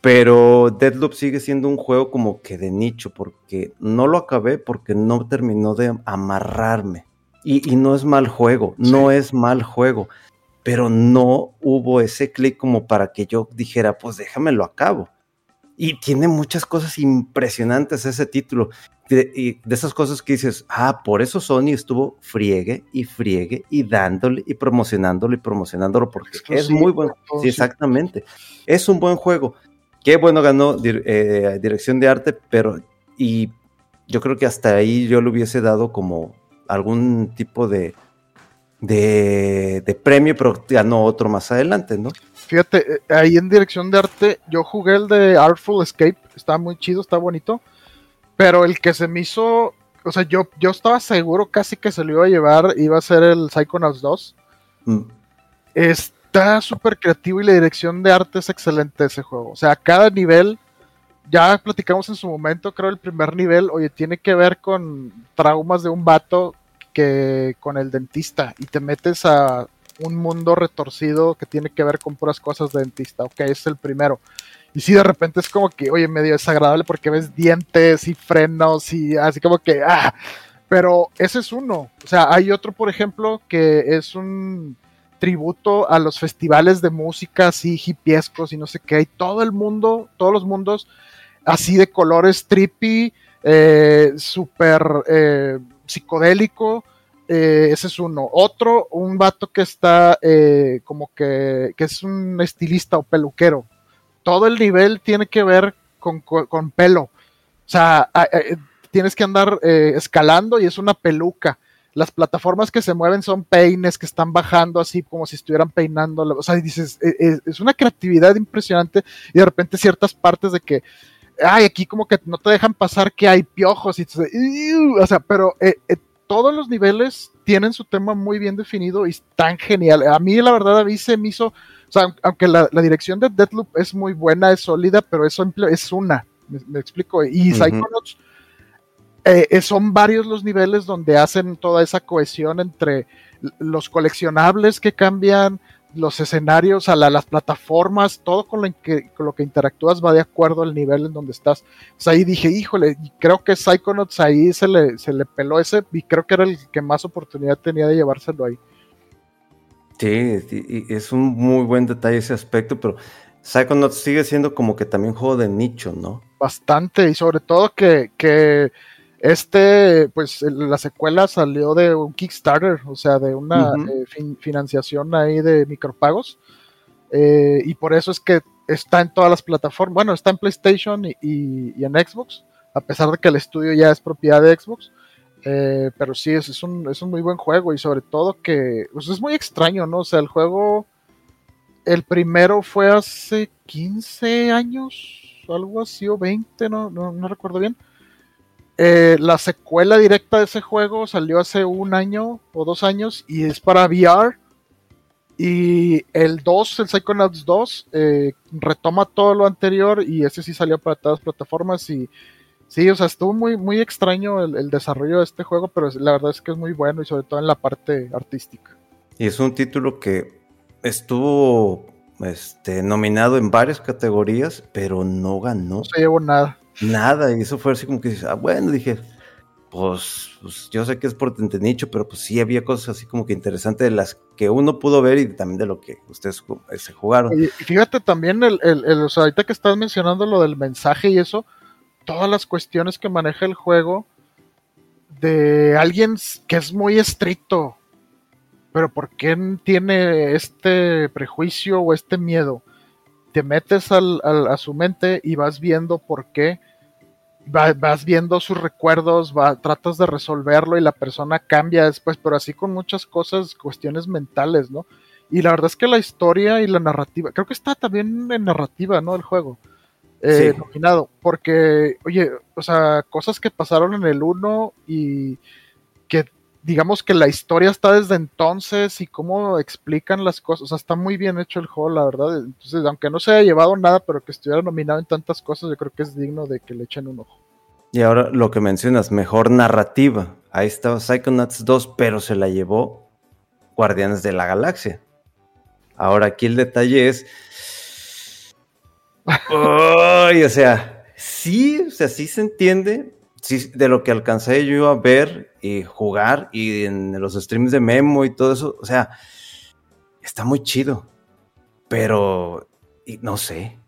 Pero Deadloop sigue siendo un juego como que de nicho, porque no lo acabé porque no terminó de amarrarme. Y, y no es mal juego, no es mal juego. Pero no hubo ese clic como para que yo dijera, pues déjamelo a cabo y tiene muchas cosas impresionantes ese título. De, y de esas cosas que dices, ah, por eso Sony estuvo friegue y friegue y dándole y promocionándolo y promocionándolo porque es muy bueno. Sí, exactamente. Es un buen juego. Qué bueno ganó eh, dirección de arte, pero y yo creo que hasta ahí yo le hubiese dado como algún tipo de, de, de premio, pero ganó otro más adelante, ¿no? Fíjate, eh, ahí en dirección de arte, yo jugué el de Artful Escape, está muy chido, está bonito, pero el que se me hizo, o sea, yo, yo estaba seguro casi que se lo iba a llevar, iba a ser el Psychonauts 2. Mm. Está súper creativo y la dirección de arte es excelente ese juego. O sea, cada nivel, ya platicamos en su momento, creo el primer nivel, oye, tiene que ver con traumas de un vato que con el dentista y te metes a un mundo retorcido que tiene que ver con puras cosas de dentista. Ok, es el primero. Y si de repente es como que, oye, medio desagradable porque ves dientes y frenos y así como que, ah, pero ese es uno. O sea, hay otro, por ejemplo, que es un tributo a los festivales de música así hipiescos y no sé qué. Hay todo el mundo, todos los mundos así de colores trippy, eh, súper eh, psicodélico eh, ese es uno. Otro, un vato que está como que, que, es un estilista o peluquero. Todo el nivel tiene que ver con, pelo. O sea, eh, tienes que andar escalando y es una peluca. Las plataformas que se mueven son peines que están bajando así como si estuvieran peinando. O sea, dices, es una creatividad impresionante y de repente ciertas partes de que ay, aquí como que no te dejan pasar que hay piojos y o sea, pero todos los niveles tienen su tema muy bien definido y están genial. A mí, la verdad, a mí me hizo, o sea, aunque la, dirección de Deathloop es muy buena, es sólida, pero eso es una, me, explico. Y Psychonauts eh, son varios los niveles donde hacen toda esa cohesión entre los coleccionables que cambian, los escenarios, a las plataformas, todo con lo, que, con lo que interactúas va de acuerdo al nivel en donde estás. ahí dije, híjole, creo que Psychonauts ahí se le, se le peló ese y creo que era el que más oportunidad tenía de llevárselo ahí. Sí, es un muy buen detalle ese aspecto, pero Psychonauts sigue siendo como que también juego de nicho, ¿no? Bastante, y sobre todo que, que este, pues la secuela salió de un Kickstarter, o sea, de una eh, financiación ahí de micropagos. Eh, y por eso es que está en todas las plataformas. Bueno, está en PlayStation y, en Xbox, a pesar de que el estudio ya es propiedad de Xbox. Eh, pero sí, es, un, es un muy buen juego y sobre todo que pues, es muy extraño, ¿no? O sea, el juego, el primero fue hace 15 años, algo así, o 20, no, no recuerdo bien. Eh, la secuela directa de ese juego salió hace un año o dos años y es para VR. Y el 2, el Psychonauts 2, eh, retoma todo lo anterior y ese sí salió para todas las plataformas. Y sí, o sea, estuvo muy, muy extraño el, desarrollo de este juego, pero la verdad es que es muy bueno y sobre todo en la parte artística. Y es un título que estuvo este, nominado en varias categorías, pero no ganó. No se llevó nada. Nada, y eso fue así como que, ah, bueno, dije, pues, pues, yo sé que es por nicho, pero pues sí había cosas así como que interesantes de las que uno pudo ver y también de lo que ustedes eh, se jugaron. Y fíjate también, el, el, o sea, ahorita que estás mencionando lo del mensaje y eso, todas las cuestiones que maneja el juego de alguien que es muy estricto, pero ¿por qué tiene este prejuicio o este miedo? te metes al, a su mente y vas viendo por qué, vas viendo sus recuerdos, tratas de resolverlo y la persona cambia después, pero así con muchas cosas, cuestiones mentales, ¿no? Y la verdad es que la historia y la narrativa, creo que está también en narrativa, ¿no? El juego. Eh, nominado, porque, oye, o sea, cosas que pasaron en el 1 y que digamos que la historia está desde entonces y cómo explican las cosas. O sea, está muy bien hecho el juego, la verdad. Entonces, aunque no se haya llevado nada, pero que estuviera nominado en tantas cosas, yo creo que es digno de que le echen un ojo. Y ahora lo que mencionas, mejor narrativa. Ahí estaba Psychonauts 2, pero se la llevó Guardianes de la Galaxia. Ahora aquí el detalle es. Uy, o sea, sí, o sea, sí se entiende, de lo que alcancé yo a ver y jugar y en los streams de Memo y todo eso, o sea, está muy chido, pero no sé.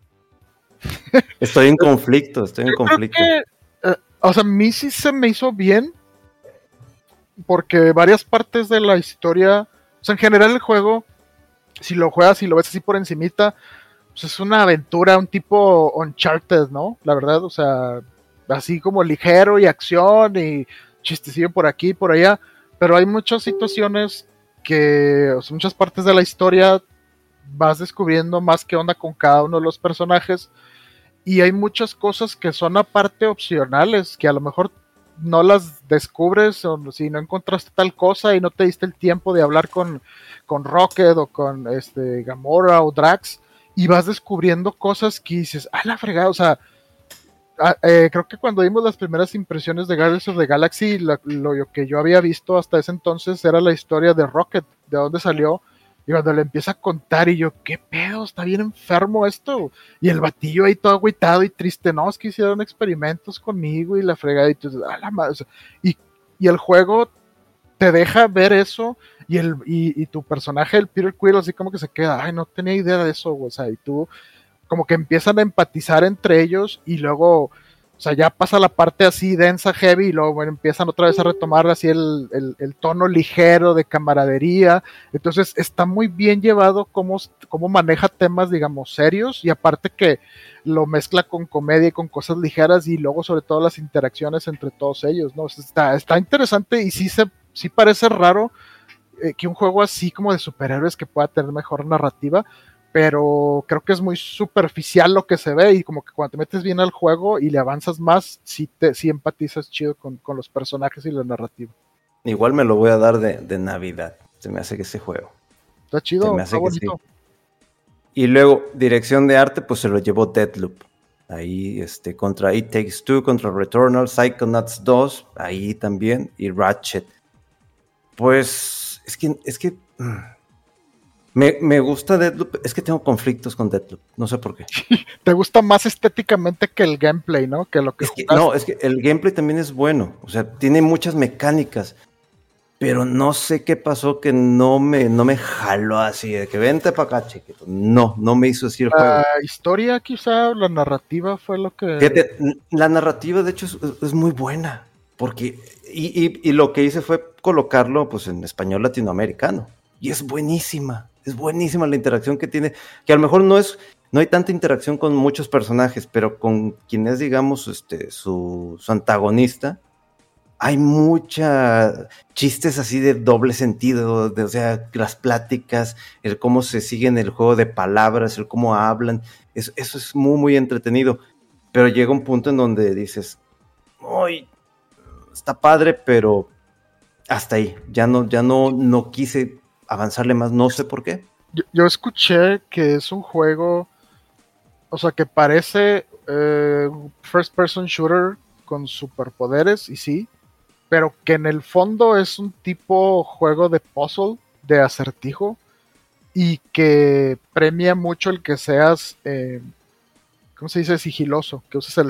Estoy en conflicto, estoy en conflicto. Eh, o sea, a mí sí se me hizo bien, porque varias partes de la historia, o sea, en general el juego, si lo juegas y lo ves así por encimita, pues es una aventura, un tipo Uncharted, ¿no? La verdad, o sea, así como ligero y acción y chistecillo por aquí y por allá, pero hay muchas situaciones que, o sea, muchas partes de la historia vas descubriendo más que onda con cada uno de los personajes y hay muchas cosas que son aparte opcionales, que a lo mejor no las descubres o si no encontraste tal cosa y no te diste el tiempo de hablar con, con Rocket o con este Gamora o Drax y vas descubriendo cosas que dices, ah, la fregada, o sea, Ah, eh, creo que cuando vimos las primeras impresiones de Guardians of Galaxy, lo, que yo había visto hasta ese entonces era la historia de Rocket, de dónde salió. Y cuando le empieza a contar, y yo, ¿qué pedo? Está bien enfermo esto. Y el batillo ahí todo agüitado y triste, no, es que hicieron experimentos conmigo y la fregada. Y, la y, y el juego te deja ver eso y, el, y, tu personaje, el Peter Quill, así como que se queda, ay, no tenía idea de eso, o sea, y tú como que empiezan a empatizar entre ellos y luego, o sea, ya pasa la parte así densa, heavy, y luego empiezan otra vez a retomar así el, tono ligero de camaradería. Entonces está muy bien llevado cómo, cómo, maneja temas, digamos, serios y aparte que lo mezcla con comedia y con cosas ligeras y luego sobre todo las interacciones entre todos ellos, ¿no? está, está interesante y sí, se, sí parece raro eh, que un juego así como de superhéroes que pueda tener mejor narrativa, pero creo que es muy superficial lo que se ve y como que cuando te metes bien al juego y le avanzas más, sí, te, sí empatizas chido con, los personajes y la narrativa. Igual me lo voy a dar de, Navidad, se me hace que ese juego. Está chido, está bonito. Y luego, dirección de arte, pues se lo llevó Deadloop. Ahí, este, contra It Takes Two, contra Returnal, Psychonauts 2, ahí también, y Ratchet. Pues, es que, es que... Mm, me, gusta Deadloop, es que tengo conflictos con Deadloop, no sé por qué. Te gusta más estéticamente que el gameplay, ¿no? Que lo que, No, es que el gameplay también es bueno, o sea, tiene muchas mecánicas, pero no sé qué pasó que no me, no me jaló así, de que vente para acá, chiquito. No, no me hizo así el juego. La historia quizá, la narrativa fue lo que... Fíjate, la narrativa de hecho es, muy buena, porque, y, y lo que hice fue colocarlo pues en español latinoamericano, y es buenísima es buenísima la interacción que tiene, que a lo mejor no es, no hay tanta interacción con muchos personajes, pero con quien es, digamos, este, su, antagonista, hay mucha chistes así de doble sentido, de, o sea, las pláticas, el cómo se siguen el juego de palabras, el cómo hablan, eso, eso es muy, muy entretenido. Pero llega un punto en donde dices, ¡ay! Está padre, pero hasta ahí. Ya no, ya no, no quise avanzarle más, no sé por qué. Yo, escuché que es un juego, o sea, que parece eh, first person shooter con superpoderes, y sí, pero que en el fondo es un tipo juego de puzzle, de acertijo, y que premia mucho el que seas, eh, ¿cómo se dice? Sigiloso, que uses el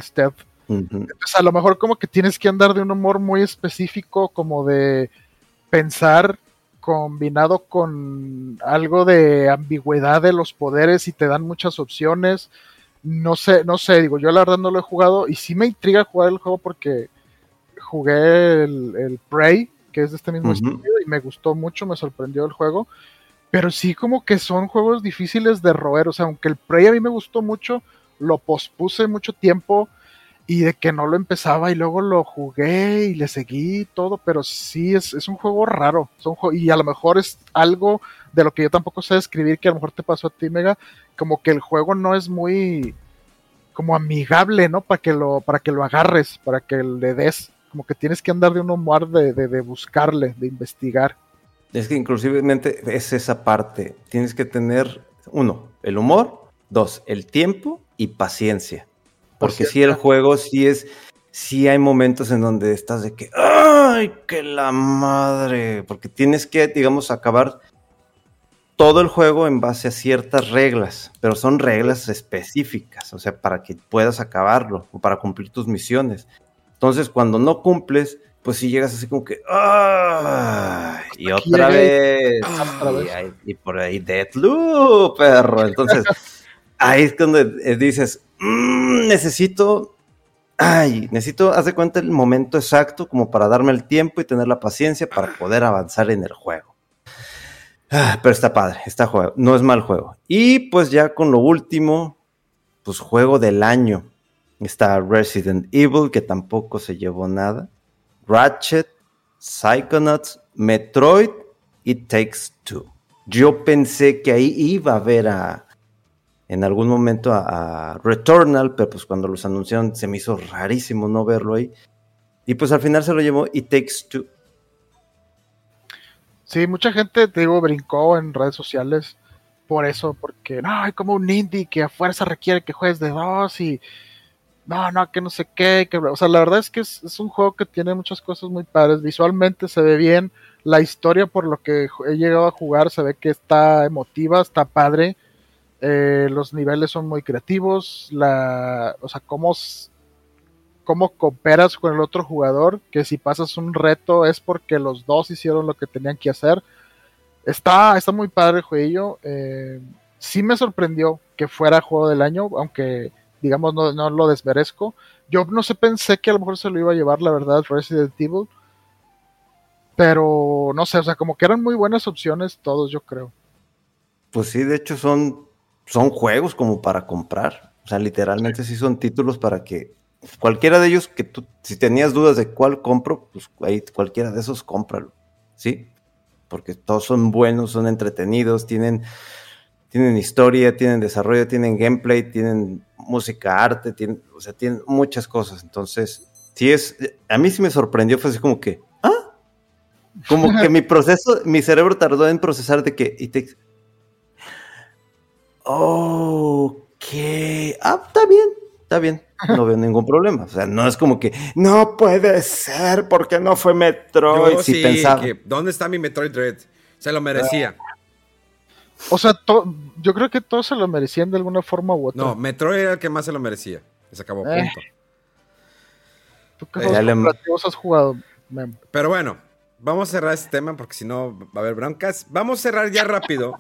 Entonces, a lo mejor como que tienes que andar de un humor muy específico, como de pensar combinado con algo de ambigüedad de los poderes y te dan muchas opciones. No sé, no sé, digo, yo la verdad no lo he jugado y sí me intriga jugar el juego porque jugué el, Prey, que es de este mismo estilo, y me gustó mucho, me sorprendió el juego. Pero sí como que son juegos difíciles de roer, o sea, aunque el Prey a mí me gustó mucho, lo pospuse mucho tiempo y de que no lo empezaba y luego lo jugué y le seguí todo, pero sí es, un juego raro. y a lo mejor es algo de lo que yo tampoco sé describir que a lo mejor te pasó a ti, Mega, como que el juego no es muy como amigable, ¿no? Para que lo, para que lo agarres, para que le des. como que tienes que andar de un humor de, de, buscarle, de investigar. Es que inclusivemente es esa parte. Tienes que tener, uno, el humor, dos, el tiempo y paciencia. Porque si el juego sí es, sí hay momentos en donde estás de que, ¡ay, que la madre! Porque tienes que, digamos, acabar todo el juego en base a ciertas reglas, pero son reglas específicas, o sea, para que puedas acabarlo o para cumplir tus misiones. Entonces, cuando no cumples, pues si llegas así como que, ¡ah! Y otra vez, y, por ahí Deathloop, perro. Entonces, ahí es cuando dices, mmm, necesito, ay, necesito, haz de cuenta el momento exacto como para darme el tiempo y tener la paciencia para poder avanzar en el juego. Ah, pero está padre, está juego, no es mal juego. Y pues ya con lo último, pues juego del año. Está Resident Evil, que tampoco se llevó nada. Ratchet, Psychonauts, Metroid y Takes Two. Yo pensé que ahí iba a ver a, en algún momento a, Returnal, pero pues cuando los anunciaron se me hizo rarísimo no verlo ahí. Y pues al final se lo llevó It Takes Two. Sí, mucha gente, te digo, brincó en redes sociales por eso, porque no, hay como un indie que a fuerza requiere que juegues de dos y no, no, que no sé qué, que, o sea, la verdad es que es, un juego que tiene muchas cosas muy padres, visualmente se ve bien, la historia por lo que he llegado a jugar se ve que está emotiva, está padre, eh, los niveles son muy creativos, la, o sea, cómo, cómo cooperas con el otro jugador, que si pasas un reto es porque los dos hicieron lo que tenían que hacer. Está, está muy padre el jueguillo. Eh, sí me sorprendió que fuera juego del año, aunque digamos, no, lo desmerezco. Yo no sé, pensé que a lo mejor se lo iba a llevar, la verdad, Resident Evil. Pero no sé, o sea, como que eran muy buenas opciones todos, yo creo. Pues sí, de hecho son, son juegos como para comprar. O sea, literalmente sí. son títulos para que cualquiera de ellos que tú, si tenías dudas de cuál compro, pues ahí cualquiera de esos cómpralo. ¿Sí? Porque todos son buenos, son entretenidos, tienen, tienen historia, tienen desarrollo, tienen gameplay, tienen música, arte, tiene, o sea, tiene muchas cosas. Entonces, sí es, a mí sí me sorprendió, fue así como que, ¿ah? Como que mi proceso, mi cerebro tardó en procesar de que, y te, ok, ah, está bien, está bien, no veo ningún problema. O sea, no es como que, no puede ser, porque no fue Metroid. si pensaba. ¿Dónde está mi Metroid Dread? Se lo merecía. O sea, yo creo que todos se lo merecían de alguna forma u otra. No, Metroid era el que más se lo merecía. Se acabó, eh. punto. ¿Tú qué eh, has jugado, Pero bueno, vamos a cerrar este tema porque si no va a haber broncas. Vamos a cerrar ya rápido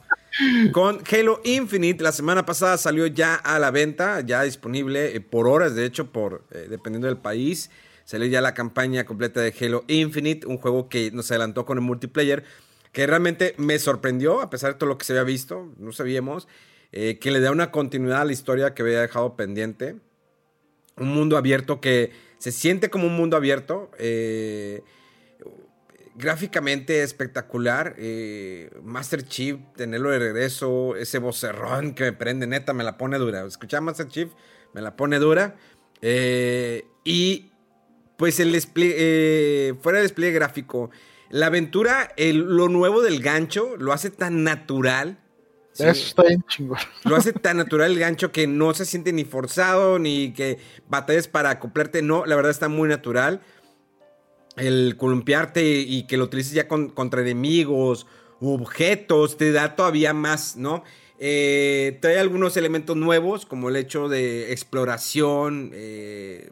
con Halo Infinite. La semana pasada salió ya a la venta, ya disponible eh, por horas, de hecho, por dependiendo del país. Salió ya la campaña completa de Halo Infinite, un juego que nos adelantó con el multiplayer que realmente me sorprendió, a pesar de todo lo que se había visto, no sabíamos, eh, que le da una continuidad a la historia que había dejado pendiente. Un mundo abierto que se siente como un mundo abierto. Eh, gráficamente espectacular. Eh, Master Chief, tenerlo de regreso, ese vocerrón que me prende, neta, me la pone dura. Escuchar Master Chief, me la pone dura. y pues el despliegue, fuera del despliegue gráfico, la aventura, lo nuevo del gancho, lo hace tan natural. Eso está bien chingón. Lo hace tan natural el gancho que no se siente ni forzado, ni que batalles para acoplarte. No, la verdad está muy natural. El columpiarte y que lo utilices ya contra enemigos, objetos, te da todavía más, ¿no? Eh, trae algunos elementos nuevos, como el hecho de exploración, eh,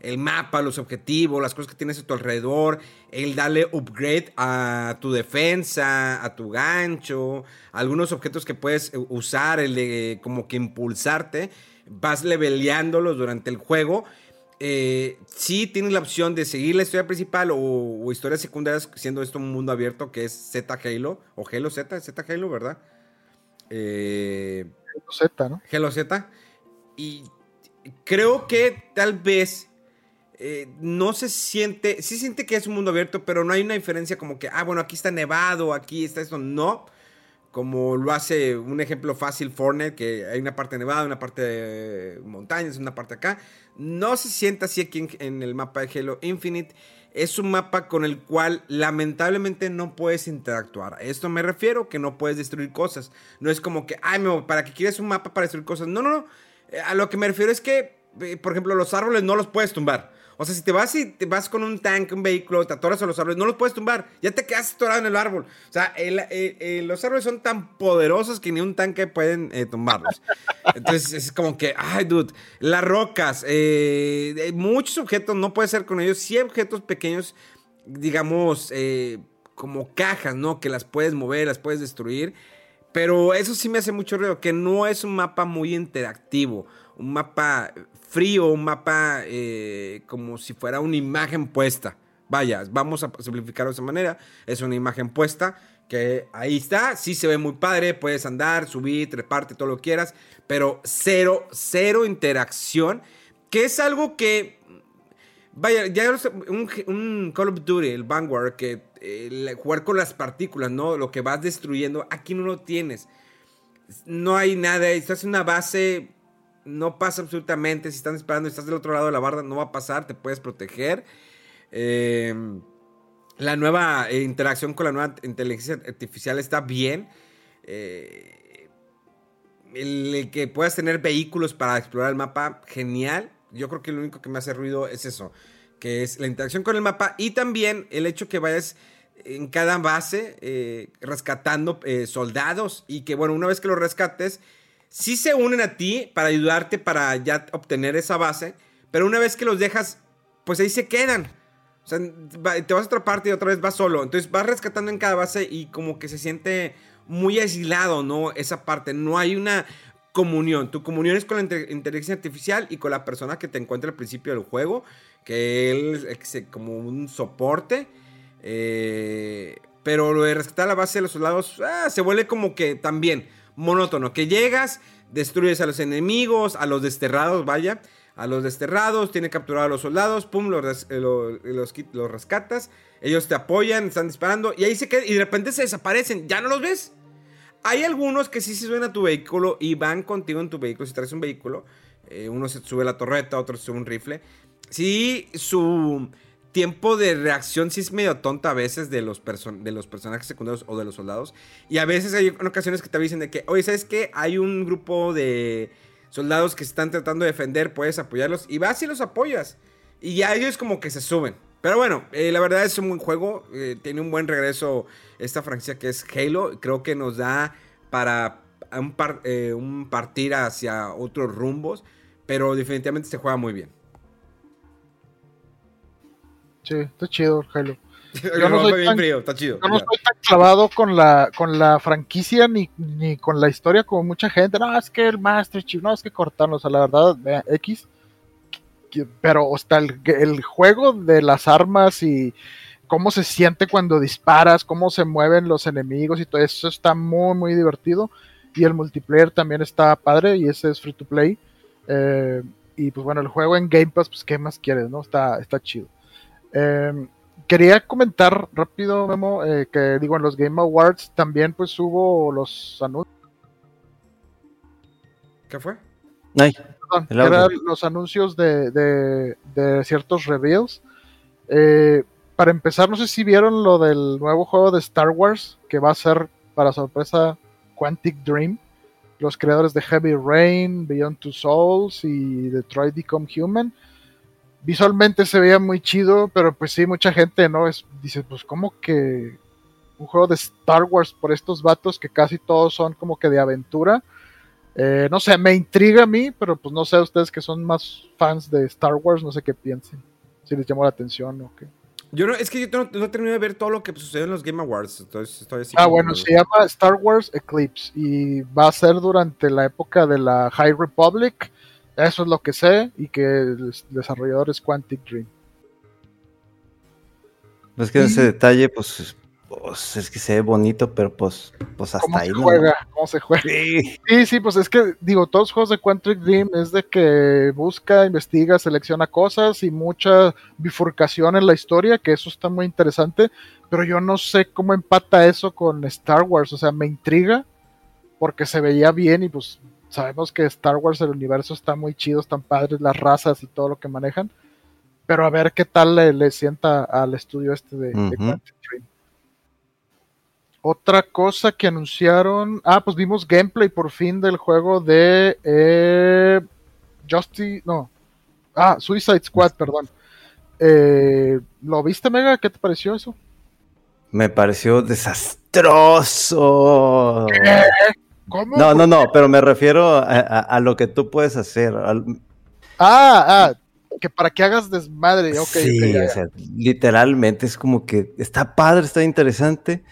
el mapa, los objetivos, las cosas que tienes a tu alrededor, el darle upgrade a tu defensa, a tu gancho, algunos objetos que puedes usar, el de como que impulsarte, vas leveleándolos durante el juego. Eh, sí tienes la opción de seguir la historia principal o, historias secundarias, siendo esto un mundo abierto que es Z Halo, o Halo Z, Z Halo, ¿verdad? Eh, Halo Z, ¿no? Halo Z. Y creo que tal vez eh, no se siente, sí siente que es un mundo abierto, pero no hay una diferencia como que, ah, bueno, aquí está nevado, aquí está esto, no. como lo hace un ejemplo fácil Fortnite, que hay una parte nevada, una parte de montañas, una parte acá. No se siente así aquí en, el mapa de Halo Infinite. Es un mapa con el cual lamentablemente no puedes interactuar. A esto me refiero, que no puedes destruir cosas. No es como que, ay, ¿para qué quieres un mapa para destruir cosas? No, no, no. Eh, a lo que me refiero es que, eh, por ejemplo, los árboles no los puedes tumbar. O sea, si te vas y te vas con un tanque, un vehículo, te atoras a los árboles, no los puedes tumbar. Ya te quedas atorado en el árbol. O sea, los árboles son tan poderosos que ni un tanque pueden eh, tumbarlos. Entonces es como que, ay, dude, las rocas, eh, muchos objetos, no puede ser con ellos. Sí objetos pequeños, digamos, eh, como cajas, ¿no? Que las puedes mover, las puedes destruir. Pero eso sí me hace mucho ruido, que no es un mapa muy interactivo. Un mapa frío, un mapa eh, como si fuera una imagen puesta. Vaya, vamos a simplificarlo de esa manera. Es una imagen puesta que ahí está. Sí se ve muy padre. Puedes andar, subir, treparte, todo lo que quieras. Pero cero, cero interacción. Que es algo que. Vaya, ya un, un Call of Duty, el Vanguard, que eh, jugar con las partículas, ¿no? Lo que vas destruyendo, aquí no lo tienes. No hay nada, estás en una base no pasa absolutamente. Si están esperando y estás del otro lado de la barda, no va a pasar, te puedes proteger. Em, la nueva eh, interacción con la nueva inteligencia artificial está bien. Eh, el, que puedas tener vehículos para explorar el mapa, genial. Yo creo que lo único que me hace ruido es eso, que es la interacción con el mapa y también el hecho que vayas en cada base eh, rescatando soldados y que bueno, una vez que los rescates, sí se unen a ti para ayudarte para ya obtener esa base, pero una vez que los dejas, pues ahí se quedan. O sea, te vas a otra parte y otra vez vas solo. Entonces vas rescatando en cada base y como que se siente muy aislado, ¿no? Esa parte. No hay una comunión. Tu comunión es con la inteligencia artificial y con la persona que te encuentra al principio del juego, que él es como un soporte. Eh, pero lo de rescatar la base de los soldados ah, se vuelve como que también monótono, que llegas, destruyes a los enemigos, a los desterrados, vaya, a los desterrados, tiene capturado a los soldados, pum, los, eh, los, rescatas, ellos te apoyan, están disparando, y ahí se quedan, y de repente se desaparecen, ya no los ves. Hay algunos que sí se suben a tu vehículo y van contigo en tu vehículo, si traes un vehículo, eh, uno se sube la torreta, otro se sube un rifle. Si su tiempo de reacción sí es medio tonta a veces de los, de los personajes secundarios o de los soldados. Y a veces hay ocasiones que te dicen de que, oye, ¿sabes qué? Hay un grupo de soldados que se están tratando de defender, puedes apoyarlos. Y vas y los apoyas. Y ya ellos como que se suben. Pero bueno, eh, la verdad es un buen juego. Eh, tiene un buen regreso esta franquicia que es Halo. Creo que nos da para un, eh, un partir hacia otros rumbos. Pero definitivamente se juega muy bien. Sí, está chido Halo. Yo no soy tan, frío, está chido. Yo no estoy tan clavado con la, con la franquicia ni, ni, con la historia como mucha gente. No, es que el Master Chief, no, es que cortarnos, o sea, la verdad, X. Pero hasta el, el juego de las armas y cómo se siente cuando disparas, cómo se mueven los enemigos y todo eso está muy, muy divertido. Y el multiplayer también está padre y ese es free to play. Eh, y pues bueno, el juego en Game Pass, pues qué más quieres, ¿no? Está, está chido. Em, quería comentar rápido, Memo, eh, que digo, en los Game Awards también pues hubo los anuncios. ¿Qué fue? eran los anuncios de, ciertos reveals. Eh, para empezar, no sé si vieron lo del nuevo juego de Star Wars, que va a ser, para sorpresa, Quantic Dream. Los creadores de Heavy Rain, Beyond Two Souls y Detroit Become Human visualmente se veía muy chido, pero pues sí, mucha gente, ¿no? Es, dice, pues como que un juego de Star Wars por estos vatos que casi todos son como que de aventura. Eh, no sé, me intriga a mí, pero pues no sé ustedes que son más fans de Star Wars, no sé qué piensen. Si les llamó la atención o qué. Yo no, es que yo no, he terminado de ver todo lo que sucedió en los Game Awards. Entonces estoy así ah, bueno, se llama Star Wars Eclipse y va a ser durante la época de la High Republic eso es lo que sé y que el desarrollador es Quantic Dream. Es que ese detalle, pues pues es que se ve bonito, pero pues, pues hasta ¿Cómo ahí se no. juega? ¿Cómo se juega? Sí. Sí, sí, pues es que, digo, todos los juegos de Quantic Dream es de que busca, investiga, selecciona cosas y mucha bifurcación en la historia, que eso está muy interesante, pero yo no sé cómo empata eso con Star Wars, o sea, me intriga porque se veía bien y pues sabemos que Star Wars, el universo está muy chido, están padres las razas y todo lo que manejan, pero a ver qué tal le, le sienta al estudio este de. Quantic Dream. Otra cosa que anunciaron. Ah, pues vimos gameplay por fin del juego de eh, Justice. No. Ah, Suicide Squad, perdón. Eh, ¿Lo viste, Mega? ¿Qué te pareció eso? Me pareció desastroso. ¿Cómo? No, no, no, pero me refiero a, a- a lo que tú puedes hacer. al- Ah, ah, que para que hagas desmadre. ok, sí, ya, o sea, literalmente es como que está padre, está interesante.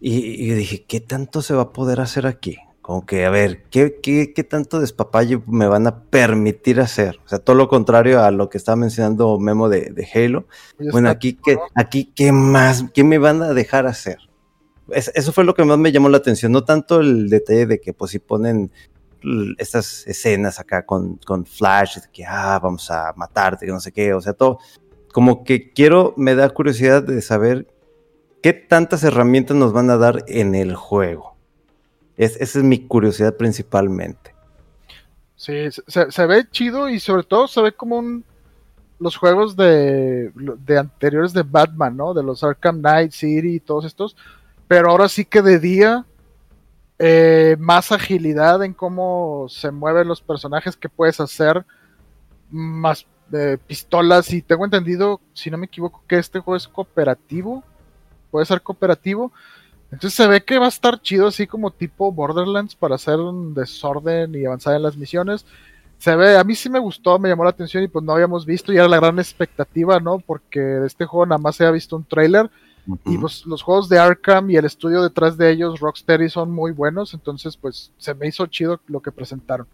Y, y dije, ¿qué tanto se va a poder hacer aquí? Como que, a ver, ¿qué, qué, qué tanto despapalle me van a permitir hacer? O sea, todo lo contrario a lo que estaba mencionando Memo de, de Halo. Bueno, aquí, ¿qué, aquí, ¿qué más? ¿Qué me van a dejar hacer? Es- eso fue lo que más me llamó la atención, no tanto el detalle de que, pues, si ponen estas escenas acá con, con Flash, de que, ah, vamos a matarte, que no sé qué, o sea, todo. Como que quiero, me da curiosidad de saber qué tantas herramientas nos van a dar en el juego. Es, esa es mi curiosidad principalmente. Sí, se, se ve chido y sobre todo se ve como un los juegos de, de anteriores de Batman, ¿no? De los Arkham Knight City y todos estos. Pero ahora sí que de día eh, más agilidad en cómo se mueven los personajes que puedes hacer, más eh, pistolas y tengo entendido, si no me equivoco, que este juego es cooperativo, puede ser cooperativo. Entonces se ve que va a estar chido así como tipo Borderlands para hacer un desorden y avanzar en las misiones. Se ve, a mí sí me gustó, me llamó la atención y pues no habíamos visto y era la gran expectativa, ¿no? Porque de este juego nada más se había visto un trailer y pues los juegos de Arkham y el estudio detrás de ellos, Rocksteady, son muy buenos, entonces pues se me hizo chido lo que presentaron.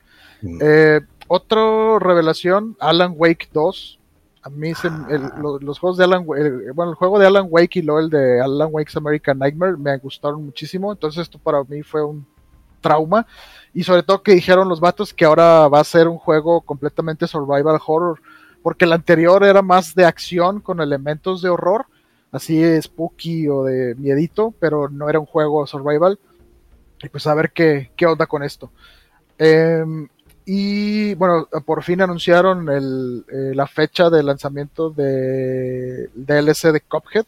Eh, otra revelación, Alan Wake 2. A mí se- el- lo- los juegos de Alan Wake, el- bueno, el juego de Alan Wake y luego el de Alan Wake's American Nightmare me gustaron muchísimo, entonces esto para mí fue un trauma y sobre todo que dijeron los vatos que ahora va a ser un juego completamente survival horror, porque el anterior era más de acción con elementos de horror, así spooky o de miedito, pero no era un juego survival. Y pues a ver qué, qué onda con esto. Em, y bueno, por fin anunciaron el, eh, la fecha de lanzamiento de DLC de Cuphead.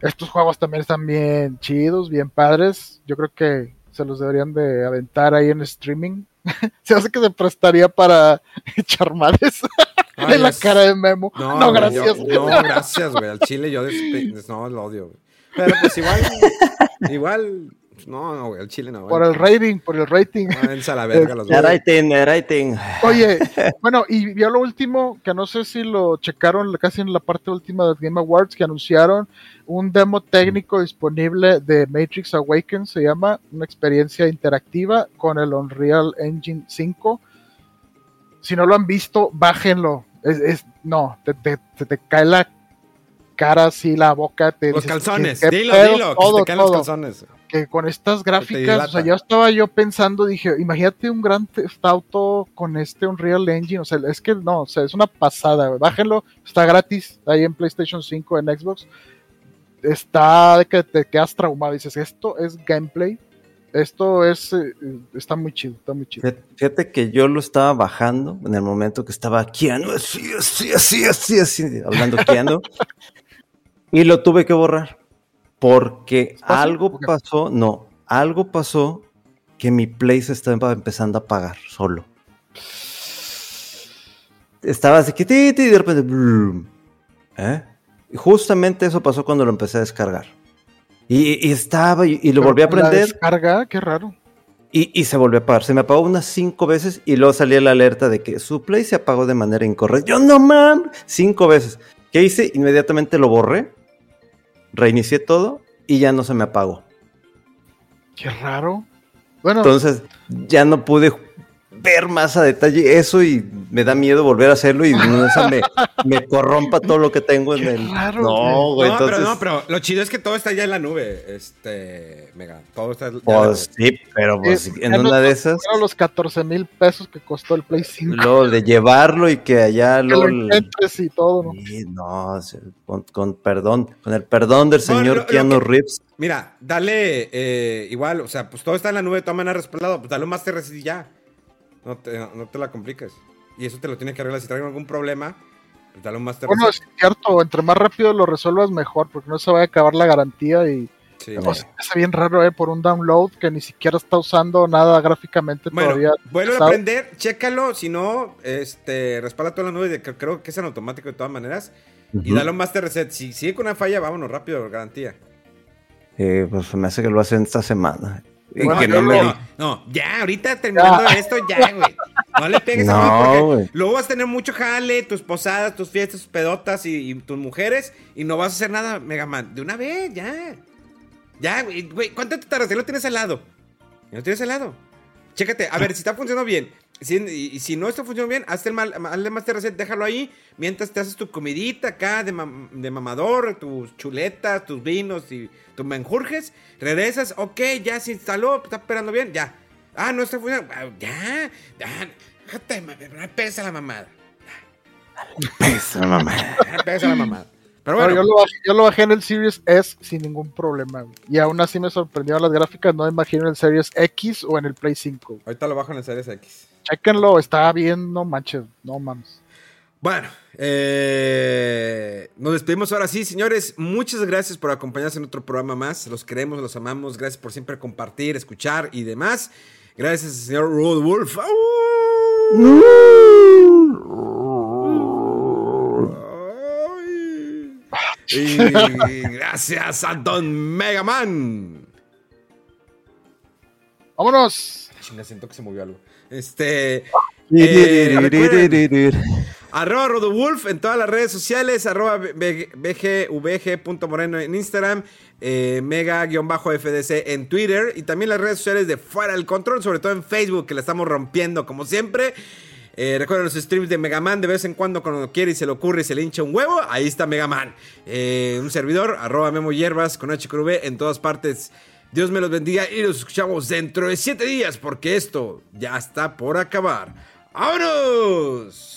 Estos juegos también están bien chidos, bien padres. Yo creo que se los deberían de aventar ahí en streaming. se hace que se prestaría para echar males Ay, en la es- cara de Memo. No, güey, gracias. yo- no, gracias, güey. Al chile yo despe- no lo odio, güey. Pero pues igual, igual, no, no, güey, al chile no. por el rating, por el rating. Váyanse a la verga los Ya dos. rating, ya rating. Oye, bueno, y vio lo último, que no sé si lo checaron casi en la parte última del Game Awards, que anunciaron un demo técnico disponible de Matrix Awakens, se llama, una experiencia interactiva con el Unreal Engine 5. Si no lo han visto, bájenlo. Es, es- no, te, te, te- te cae la cara así, la boca. Te Los dices, calzones, ¿qué- qué dilo, pedo? dilo, que Todo, te caen los calzones. que con estas gráficas, o sea, ya estaba yo pensando, dije, imagínate un Grand Theft Auto con este Unreal Engine, o sea, es que no, o sea, es una pasada, bájenlo, está gratis ahí en PlayStation 5, en Xbox, está de que te quedas traumado, dices, esto es gameplay, esto es, eh, está muy chido, está muy chido. Fíjate- que yo lo estaba bajando en el momento que estaba Keanu, así, así, así, así, así, hablando Keanu, y lo tuve que borrar porque algo pasó, no, algo pasó que mi Play se estaba empezando a apagar solo. Estaba así y de repente, ¿eh? Y justamente eso pasó cuando lo empecé a descargar. Y, y estaba, y, y lo Pero volví a con la prender. descarga, qué raro. Y, y se volvió a apagar. Se me apagó unas cinco veces y luego salía la alerta de que su play se apagó de manera incorrecta. Yo no mames, cinco veces. ¿Qué hice? Inmediatamente lo borré, reinicié todo y ya no se me apagó. Qué raro. Bueno, Entonces ya no pude ver más a detalle eso y me da miedo volver a hacerlo y no, me, me corrompa todo lo que tengo en el. raro, no, güey. no, entonces, pero no, pero lo chido es que todo está ya en la nube, este, Mega. Todo está ya en la Pues nube. sí, pero pues en una de esas, los 14 mil pesos que costó el Play 5. luego de llevarlo y que allá que lo. lo encuentres y todo, ¿no? Sí, no, con, con perdón, con el perdón del señor lo- lo Keanu que- Reeves. Mira, dale eh, igual, o sea, pues todo está en la nube, de todas maneras respaldado, pues dale un Master y ya. No te, no te la compliques. Y eso te lo tienes que arreglar. Si traen algún problema, pues dale un Master Bueno, es cierto, entre más rápido lo resuelvas mejor, porque no se va a acabar la garantía y Sí, o sea, es bien raro, ¿eh? Por un download que ni siquiera está usando nada gráficamente Bueno, todavía. vuelve a aprender, chécalo, si no, este, respalda toda la nube, de, que creo que es en automático de todas maneras. Y dale un master reset. Si sigue con una falla, vámonos rápido, garantía. Eh, pues se me hace que lo hacen esta semana. Bueno, que no me no, no, ya, ahorita terminando esto, ya, güey. No le pegues a mí porque luego vas a tener mucho jale, tus posadas, tus fiestas, tus pedotas y, y tus mujeres, y no vas a hacer nada, Mega Man. De una vez, ya. Ya, güey, güey, ¿cuánto te tardas? Ya lo tienes al lado. Ya lo tienes al lado. Chécate, a ver, si está funcionando bien. Si, y, si no está funcionando bien, hazte el, mal, hazle master reset, déjalo ahí. Mientras te haces tu comidita acá de, mam- de mamador, tus chuletas, tus vinos y tus menjurjes. Regresas, ok, ya se instaló, está esperando bien, ya. Ah, no está funcionando. ah, Ya, ya. Déjate, pesa la mamada. Pesa, mamá. No pesa la mamada. Pero No, bueno, yo, lo bajé, yo lo bajé en el Series S sin ningún problema. güey. Y aún así me sorprendieron las gráficas. No me imagino en el Series X o en el Play 5. güey. ahorita lo bajo en el Series X. Chéquenlo, está bien, no manches, no mames. Bueno, eh, nos despedimos ahora sí, señores. Muchas gracias por acompañarnos en otro programa más. Los queremos, los amamos. Gracias por siempre compartir, escuchar y demás. Gracias, señor Road Wolf. Y gracias a Don Mega Man. Vámonos. Chinga, siento que se movió algo. Este. eh, Arroba Rodowulf en todas las redes sociales, arroba bgvg.moreno en Instagram, eh, mega-fdc en Twitter y también las redes sociales de Fuera del Control, sobre todo en Facebook, que la estamos rompiendo como siempre. Eh, recuerden los streams de Megaman de vez en cuando cuando quiere y se le ocurre y se le hincha un huevo, ahí está Megaman. Eh, un servidor, arroba Memo Hierbas con HQV en todas partes. Dios me los bendiga y nos escuchamos dentro de siete días porque esto ya está por acabar. ¡Vámonos!